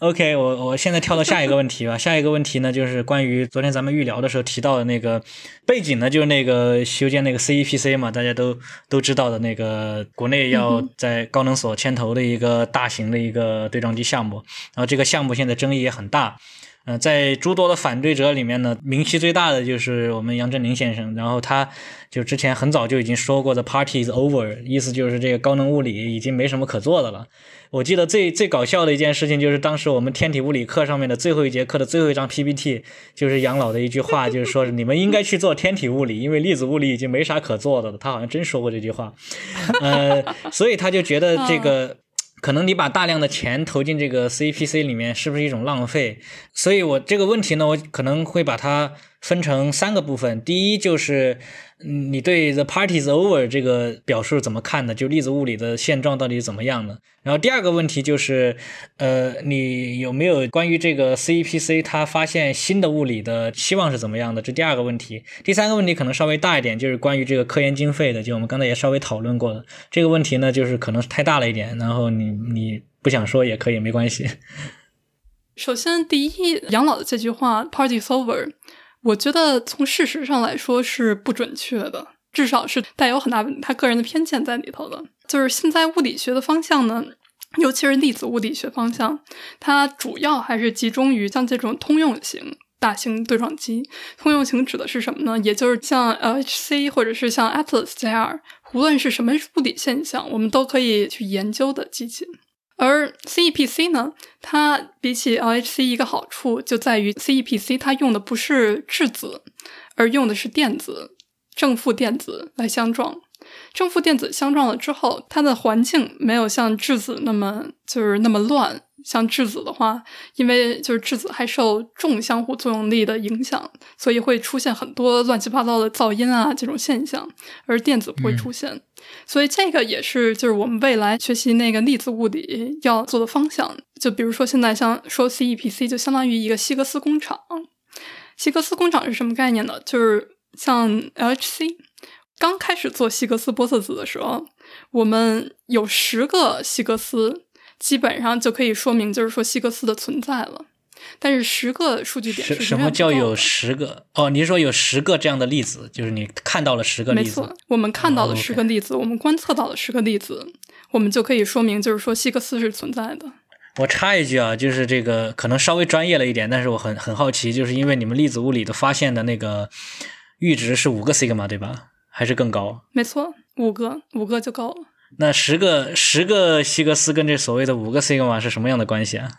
Speaker 3: OK，我我现在跳到下一个问题吧。下一个问题呢，就是关于昨天咱们预聊的时候提到的那个背景呢，就是那个修建那个 CEPC 嘛，大家都都知道的那个国内要在高能所牵头的一个大型的一个对撞机项目。然后这个项目现在争议也很大。嗯，在诸多的反对者里面呢，名气最大的就是我们杨振宁先生。然后他就之前很早就已经说过的 “party is over”，意思就是这个高能物理已经没什么可做的了。我记得最最搞笑的一件事情就是当时我们天体物理课上面的最后一节课的最后一张 PPT，就是杨老的一句话，就是说你们应该去做天体物理，因为粒子物理已经没啥可做的了。他好像真说过这句话，呃，所以他就觉得这个。可能你把大量的钱投进这个 CPC 里面，是不是一种浪费？所以我这个问题呢，我可能会把它分成三个部分。第一就是。你对 the party is over 这个表述怎么看呢？就粒子物理的现状到底怎么样的？然后第二个问题就是，呃，你有没有关于这个 CEPC 它发现新的物理的期望是怎么样的？这第二个问题。第三个问题可能稍微大一点，就是关于这个科研经费的，就我们刚才也稍微讨论过的这个问题呢，就是可能太大了一点。然后你你不想说也可以，没关系。
Speaker 1: 首先，第一，养老的这句话 “party is over”。我觉得从事实上来说是不准确的，至少是带有很大他个人的偏见在里头的。就是现在物理学的方向呢，尤其是粒子物理学方向，它主要还是集中于像这种通用型大型对撞机。通用型指的是什么呢？也就是像 LHC 或者是像 Atlas 这样，无论是什么物理现象，我们都可以去研究的机器。而 CEPC 呢，它比起 LHC 一个好处就在于 CEPC 它用的不是质子，而用的是电子，正负电子来相撞。正负电子相撞了之后，它的环境没有像质子那么就是那么乱。像质子的话，因为就是质子还受重相互作用力的影响，所以会出现很多乱七八糟的噪音啊这种现象，而电子不会出现。所以这个也是就是我们未来学习那个粒子物理要做的方向。就比如说现在像说 CEPC 就相当于一个希格斯工厂。希格斯工厂是什么概念呢？就是像 LHC 刚开始做希格斯玻色子的时候，我们有十个希格斯。基本上就可以说明，就是说希格斯的存在了。但是十个数据点是
Speaker 3: 什么叫有十个？哦，你是说有十个这样的粒子，就是你看到了十个粒
Speaker 1: 子？没错，我们看到了十个粒子，我们观测到了十个粒子，我们就可以说明，就是说希格斯是存在的。
Speaker 3: 我插一句啊，就是这个可能稍微专业了一点，但是我很很好奇，就是因为你们粒子物理的发现的那个阈值是五个西格玛，对吧？还是更高？
Speaker 1: 没错，五个，五个就够了。
Speaker 3: 那十个十个希格斯跟这所谓的五个西格玛是什么样的关系啊？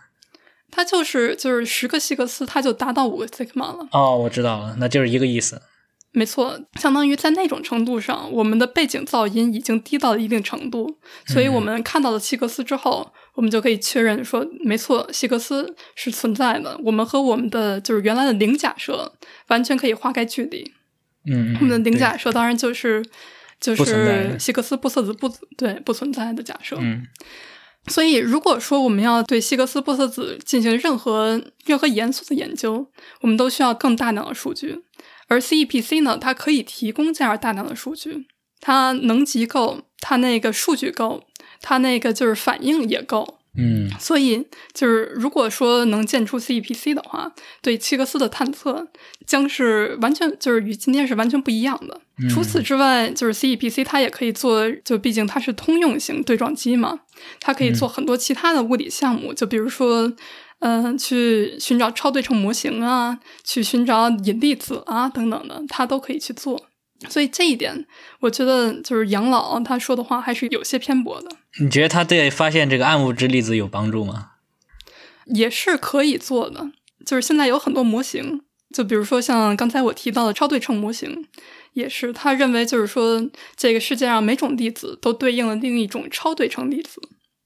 Speaker 1: 它就是就是十个希格斯，它就达到五个西格玛了。
Speaker 3: 哦，我知道了，那就是一个意思。
Speaker 1: 没错，相当于在那种程度上，我们的背景噪音已经低到了一定程度，所以我们看到了希格斯之后，我们就可以确认说，没错，希格斯是存在的。我们和我们的就是原来的零假设完全可以划开距离。
Speaker 3: 嗯，
Speaker 1: 我们的零假设当然就是就是
Speaker 3: 的
Speaker 1: 希格斯玻色子不对不存在的假设。
Speaker 3: 嗯
Speaker 1: 所以，如果说我们要对希格斯玻色子进行任何任何严肃的研究，我们都需要更大量的数据。而 CEPC 呢，它可以提供这样大量的数据，它能级够，它那个数据够，它那个就是反应也够。
Speaker 3: 嗯
Speaker 1: 所以，就是如果说能建出 CEPC 的话，对希格斯的探测将是完全就是与今天是完全不一样的。
Speaker 3: 嗯
Speaker 1: 除此之外，就是 CEPC 它也可以做，就毕竟它是通用型对撞机嘛，它可以做很多其他的物理项目，就比如说，嗯、去寻找超对称模型啊，去寻找引力子啊等等的，它都可以去做。所以这一点，我觉得就是杨老他说的话还是有些偏颇的。
Speaker 3: 你觉得他对发现这个暗物质粒子有帮助吗？
Speaker 1: 也是可以做的。就是现在有很多模型，就比如说像刚才我提到的超对称模型，也是他认为就是说这个世界上每种粒子都对应了另一种超对称粒子。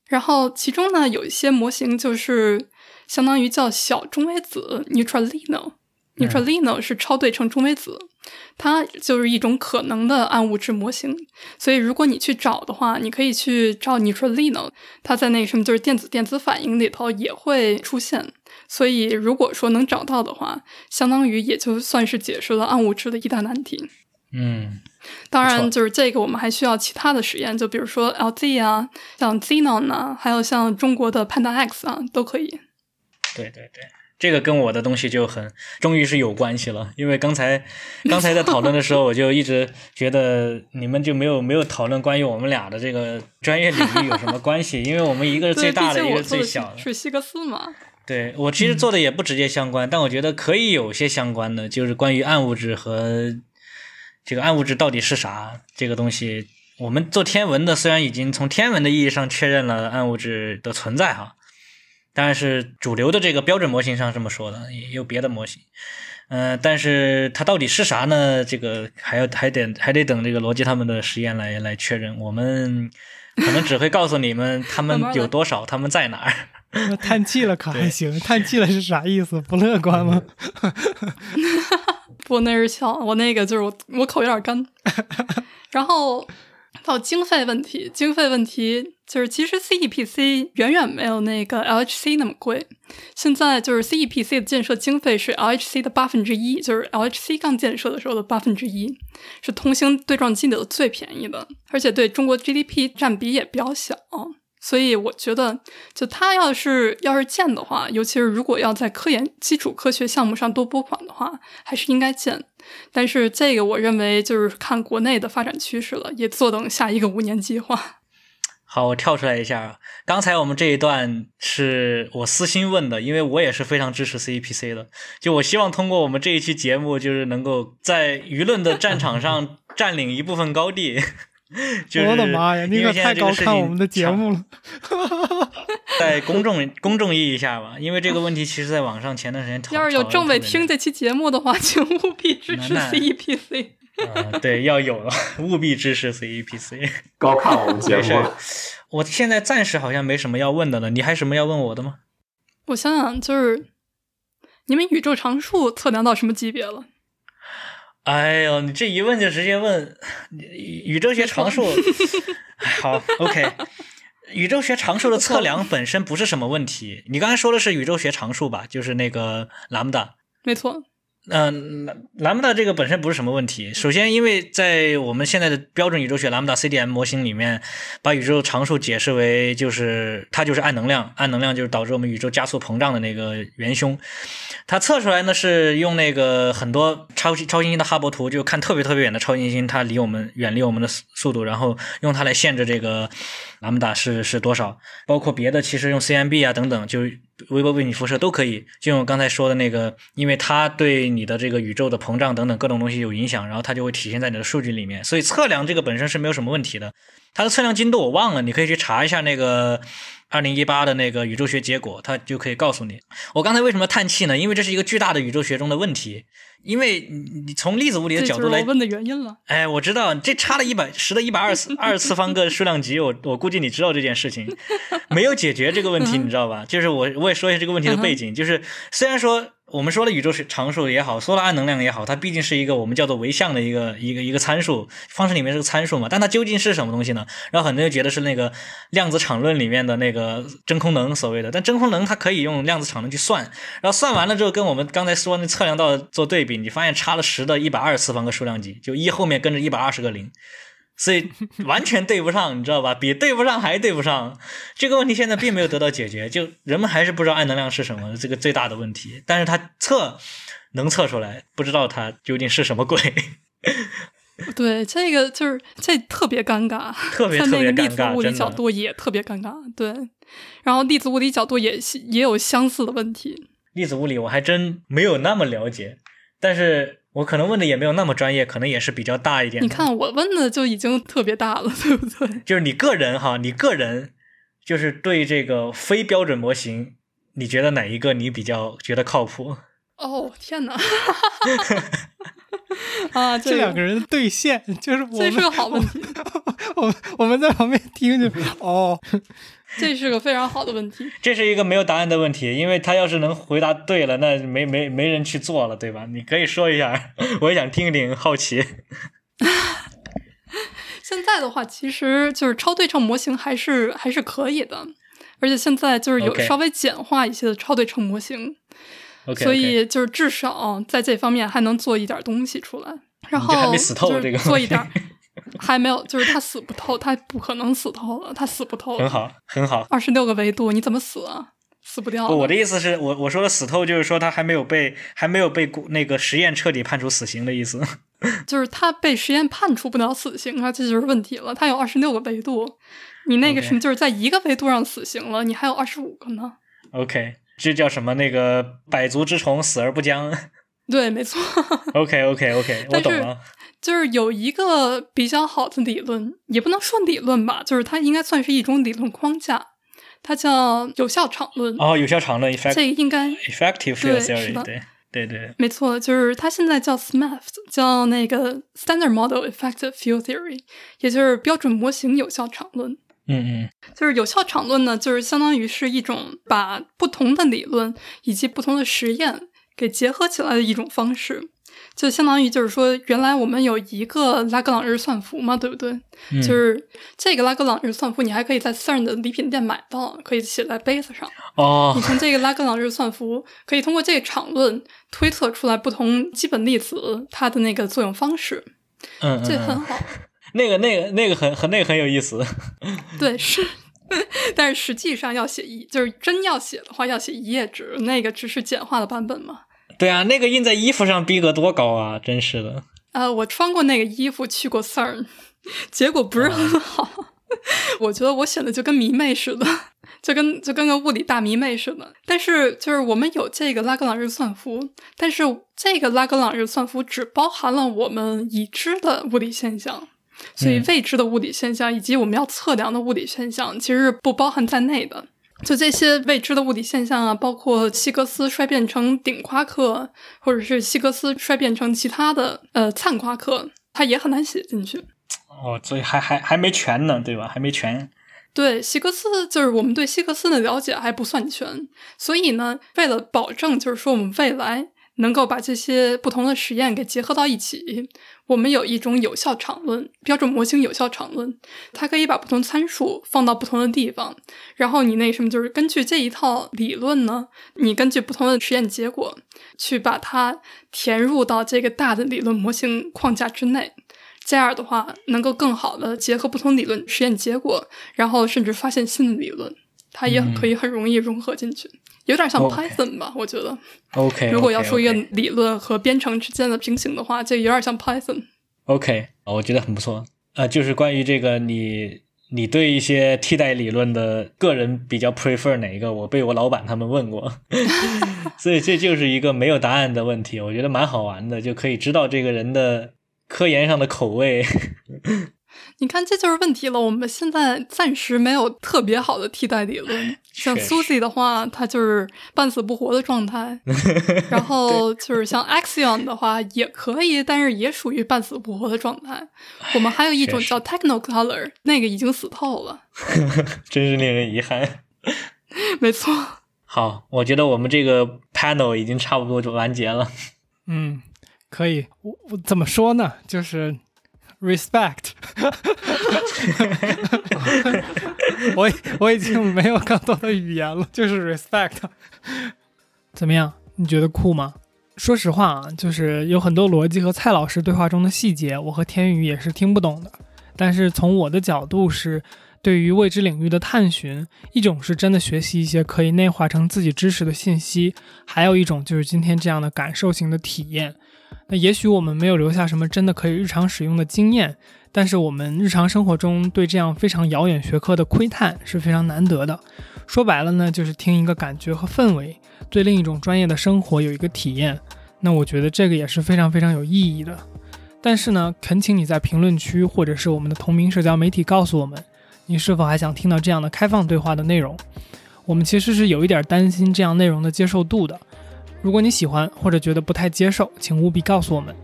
Speaker 1: 然后其中呢有一些模型就是相当于叫小中微子 neutralino 是超对称中微子，它就是一种可能的暗物质模型。所以如果你去找的话，你可以去找 neutralino，它在那个什么就是电子电子反应里头也会出现。所以如果说能找到的话，相当于也就算是解释了暗物质的一大难题。
Speaker 3: 嗯
Speaker 1: 当然，就是这个我们还需要其他的实验，就比如说 LZ 啊，像 Xenon 啊，还有像中国的 Panda X 啊，都可以。
Speaker 3: 对对对，这个跟我的东西就很，终于是有关系了。因为刚才刚才在讨论的时候，我就一直觉得你们就没有没有讨论关于我们俩的这个专业领域有什么关系，因为我们一个是最大的，一个最小的。
Speaker 1: 是是希格斯嘛。
Speaker 3: 对我其实做的也不直接相关，但我觉得可以有些相关的，就是关于暗物质和这个暗物质到底是啥这个东西。我们做天文的虽然已经从天文的意义上确认了暗物质的存在哈，但是主流的这个标准模型上这么说的，也有别的模型。嗯、但是它到底是啥呢？这个还要还得还得等这个罗辑他们的实验来来确认。我们 可能只会告诉你们他们有多少，他们在哪儿。
Speaker 2: 那叹气了可还行？叹气了是啥意思？不乐观吗？
Speaker 1: 不，那是笑，我那个就是我我口有点干。然后到经费问题，经费问题就是其实 CEPC 远远没有那个 LHC 那么贵。现在就是 CEPC 的建设经费是 LHC 的八分之一，就是 LHC 刚建设的时候的八分之一，是同星对撞机里的最便宜的，而且对中国 GDP 占比也比较小。所以我觉得，就它要是要是建的话，尤其是如果要在科研基础科学项目上多拨款的话，还是应该建。但是这个我认为就是看国内的发展趋势了，也坐等下一个五年计划。
Speaker 3: 好，我跳出来一下。刚才我们这一段是我私心问的，因为我也是非常支持 CEPC 的。就我希望通过我们这一期节目，就是能够在舆论的战场上 占领一部分高地。就是
Speaker 2: 我的妈呀，你可太高看我们的节目了。
Speaker 3: 在公众公众意义下吧，因为这个问题其实在网上前段时间讨
Speaker 1: 要是有政委听这期节目的话，请务必支持
Speaker 3: 那那
Speaker 1: CEPC。
Speaker 3: 啊、对，要有了，务必支持 CEPC。
Speaker 4: 高看我们节
Speaker 3: 没事
Speaker 4: 目了。
Speaker 3: 我现在暂时好像没什么要问的了，你还有什么要问我的吗？
Speaker 1: 我想想，就是你们宇宙常数测量到什么级别了？
Speaker 3: 哎呦，你这一问就直接问宇宇宙学常数。哎好，OK，宇宙学常数的测量本身不是什么问题。你刚才说的是宇宙学常数吧？就是那个兰姆达。
Speaker 1: 没错，
Speaker 3: 嗯，兰姆达这个本身不是什么问题。首先，因为在我们现在的标准宇宙学兰姆达 CDM 模型里面，把宇宙常数解释为就是它就是暗能量，暗能量就是导致我们宇宙加速膨胀的那个元凶。它测出来呢是用那个很多超超新星的哈勃图，就看特别特别远的超新星，它离我们远离我们的速速度，然后用它来限制这个兰姆达是是多少。包括别的，其实用 CMB 啊等等，就微波为你辐射都可以。就用我刚才说的那个，因为它对你的这个宇宙的膨胀等等各种东西有影响，然后它就会体现在你的数据里面。所以测量这个本身是没有什么问题的。它的测量精度我忘了，你可以去查一下那个二零一八的那个宇宙学结果，它就可以告诉你。我刚才为什么叹气呢？因为这是一个巨大的宇宙学中的问题。因为你你从粒子物理的角度来
Speaker 1: 问的原因了。
Speaker 3: 哎，我知道这差了一百十的一百二十二次方个数量级，我我估计你知道这件事情，没有解决这个问题，你知道吧？就是我我也说一下这个问题的背景，就是虽然说我们说了宇宙是常数也好，说了暗能量也好，它毕竟是一个我们叫做唯象的一个一个一个参数，方程里面是个参数嘛，但它究竟是什么东西呢？然后很多人觉得是那个量子场论里面的那个真空能所谓的，但真空能它可以用量子场论去算，然后算完了之后跟我们刚才说那测量到做对比，你发现差了十的一百二次方个数量级，就一后面跟着一百二十个零。所以完全对不上，你知道吧？比对不上还对不上。这个问题现在并没有得到解决，就人们还是不知道暗能量是什么，这个最大的问题。但是它测能测出来，不知道它究竟是什么鬼，
Speaker 1: 对，这个就是这特别尴尬，
Speaker 3: 特别特别尴尬，
Speaker 1: 子物理角。度也特别尴尬。对，然后粒子物理角度也也有相似的问题。
Speaker 3: 粒子物理我还真没有那么了解，但是我可能问的也没有那么专业，可能也是比较大一点。
Speaker 1: 你看我问的就已经特别大了，对不对？
Speaker 3: 就是你个人哈，你个人就是对这个非标准模型，你觉得哪一个你比较觉得靠谱？
Speaker 1: 哦天哪！啊，
Speaker 2: 这两个人的对线，就是我们
Speaker 1: 这是个好问题，
Speaker 2: 我们我们在旁边听着哦，
Speaker 1: 这是个非常好的问题。
Speaker 3: 这是一个没有答案的问题，因为他要是能回答对了，那没没没人去做了，对吧？你可以说一下，我也想听听，好奇。
Speaker 1: 现在的话，其实就是超对称模型还是还是可以的，而且现在就是有稍微简化一些的超对称模型所以就是至少在这方面还能做一点东西出来。然后
Speaker 3: 没死透
Speaker 1: 就是
Speaker 3: 这个
Speaker 1: 做一点，还没有，就是他死不透，他不可能死透了，他死不透。
Speaker 3: 很。好，很好。
Speaker 1: 二十六个维度，你怎么死啊？死不掉。
Speaker 3: 我的意思是我我说的死透，就是说他还没有被还没有被那个实验彻底判处死刑的意思。
Speaker 1: 就是他被实验判处不了死刑啊，这就是问题了。他有二十六个维度，你那个什么就是在一个维度上死刑了，你还有二十五个呢。
Speaker 3: OK，这叫什么？那个百足之虫，死而不僵。
Speaker 1: 对，没错
Speaker 3: ，OK OK OK，我懂了。
Speaker 1: 就是有一个比较好的理论，也不能说理论吧，就是它应该算是一种理论框架，它叫有效场论。
Speaker 3: 哦，有效场论 effect
Speaker 1: 这应该
Speaker 3: effective field theory，
Speaker 1: 的
Speaker 3: 对对对。
Speaker 1: 没错，就是它现在叫 SMAP，叫那个 Standard Model Effective Field Theory，也就是标准模型有效场论。
Speaker 3: 嗯嗯
Speaker 1: 就是有效场论呢，就是相当于是一种把不同的理论以及不同的实验给结合起来的一种方式。就相当于就是说，原来我们有一个拉格朗日算符嘛，对不对？
Speaker 3: 嗯，
Speaker 1: 就是这个拉格朗日算符，你还可以在 CERN 的礼品店买到，可以写在杯子上。
Speaker 3: 哦
Speaker 1: 你，从这个拉格朗日算符，可以通过这个场论推测出来不同基本粒子它的那个作用方式，
Speaker 3: 嗯嗯嗯，
Speaker 1: 这很好。
Speaker 3: 那个那个那个很很那个很有意思。
Speaker 1: 对，是，但是实际上要写一，就是真要写的话，要写一页纸，那个只是简化的版本嘛。
Speaker 3: 对啊，那个印在衣服上逼格多高啊！真是的。
Speaker 1: 呃，我穿过那个衣服去过 CERN，结果不是很好。我觉得我显得就跟迷妹似的，就跟就跟个物理大迷妹似的。但是就是我们有这个拉格朗日算符，但是这个拉格朗日算符只包含了我们已知的物理现象，所以
Speaker 3: 嗯
Speaker 1: 未知的物理现象以及我们要测量的物理现象其实是不包含在内的。就这些未知的物理现象啊，包括希格斯衰变成顶夸克，或者是希格斯衰变成其他的呃灿夸克，它也很难写进去。
Speaker 3: 哦，所以还还还没全呢，对吧？还没全。
Speaker 1: 对希格斯，就是我们对希格斯的了解还不算全，所以呢，为了保证就是说我们未来能够把这些不同的实验给结合到一起，我们有一种有效场论，标准模型有效场论，它可以把不同参数放到不同的地方，然后你那什么就是根据这一套理论呢，你根据不同的实验结果去把它填入到这个大的理论模型框架之内。这样的话，能够更好的结合不同理论实验结果，然后甚至发现新的理论，它也可以很容易融合进去，有点像 Python 吧？我觉得
Speaker 3: ，OK，
Speaker 1: 如果要说一个理论和编程之间的平行的话，这有点像 Python。
Speaker 3: OK，哦我觉得很不错。呃，就是关于这个你。你对一些替代理论的个人比较 prefer 哪一个？我被我老板他们问过，所以这就是一个没有答案的问题。我觉得蛮好玩的，就可以知道这个人的科研上的口味。
Speaker 1: 你看，这就是问题了。我们现在暂时没有特别好的替代理论。像 Susie 的话，它就是半死不活的状态；然后就是像 Axion 的话，也可以，但是也属于半死不活的状态。我们还有一种叫 Techno Color，那个已经死透了。
Speaker 3: 真是令人遗憾。
Speaker 1: 没错，
Speaker 3: 好，我觉得我们这个 panel 已经差不多就完结了。
Speaker 2: 嗯，可以。我我怎么说呢？就是 respect 我我已经没有更多的语言了，就是 respect。怎么样？你觉得酷吗？说实话啊，就是有很多逻辑和蔡老师对话中的细节，我和天宇也是听不懂的。但是从我的角度是，对于未知领域的探寻，一种是真的学习一些可以内化成自己知识的信息，还有一种就是今天这样的感受型的体验。那也许我们没有留下什么真的可以日常使用的经验，但是我们日常生活中对这样非常遥远学科的窥探是非常难得的。说白了呢，就是听一个感觉和氛围，对另一种专业的生活有一个体验。那我觉得这个也是非常非常有意义的。但是呢，恳请你在评论区或者是我们的同名社交媒体告诉我们，你是否还想听到这样的开放对话的内容？我们其实是有一点担心这样内容的接受度的。如果你喜欢或者觉得不太接受，请务必告诉我们。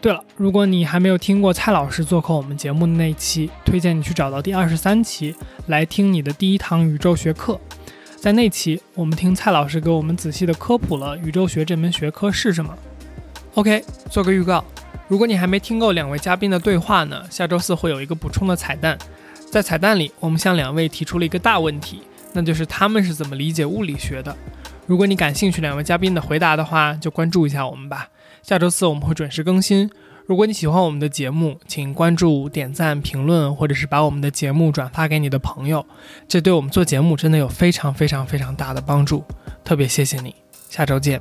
Speaker 2: 对了，如果你还没有听过蔡老师做客我们节目的那一期，推荐你去找到第二十三期来听你的第一堂宇宙学课。在那期，我们听蔡老师给我们仔细的科普了宇宙学这门学科是什么。OK，做个预告，如果你还没听够两位嘉宾的对话呢，下周四会有一个补充的彩蛋。在彩蛋里，我们向两位提出了一个大问题，那就是他们是怎么理解物理学的。如果你感兴趣两位嘉宾的回答的话，就关注一下我们吧。下周四我们会准时更新。如果你喜欢我们的节目，请关注、点赞、评论，或者是把我们的节目转发给你的朋友，这对我们做节目真的有非常非常非常大的帮助，特别谢谢你。下周见。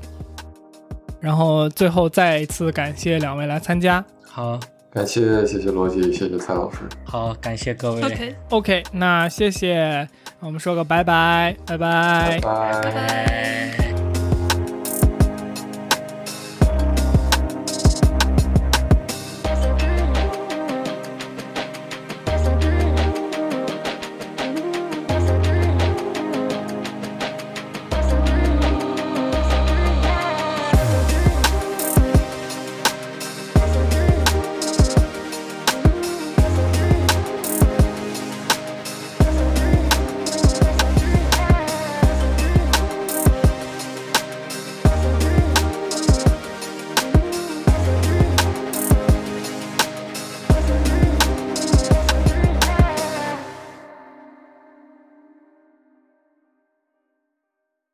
Speaker 2: 然后最后再一次感谢两位来参加。
Speaker 3: 好，
Speaker 4: 感谢谢谢罗辑，谢谢蔡老师。
Speaker 3: 好，感谢各位。
Speaker 2: OK，OK，那谢谢，我们说个拜拜，拜拜
Speaker 4: 拜
Speaker 1: 拜拜。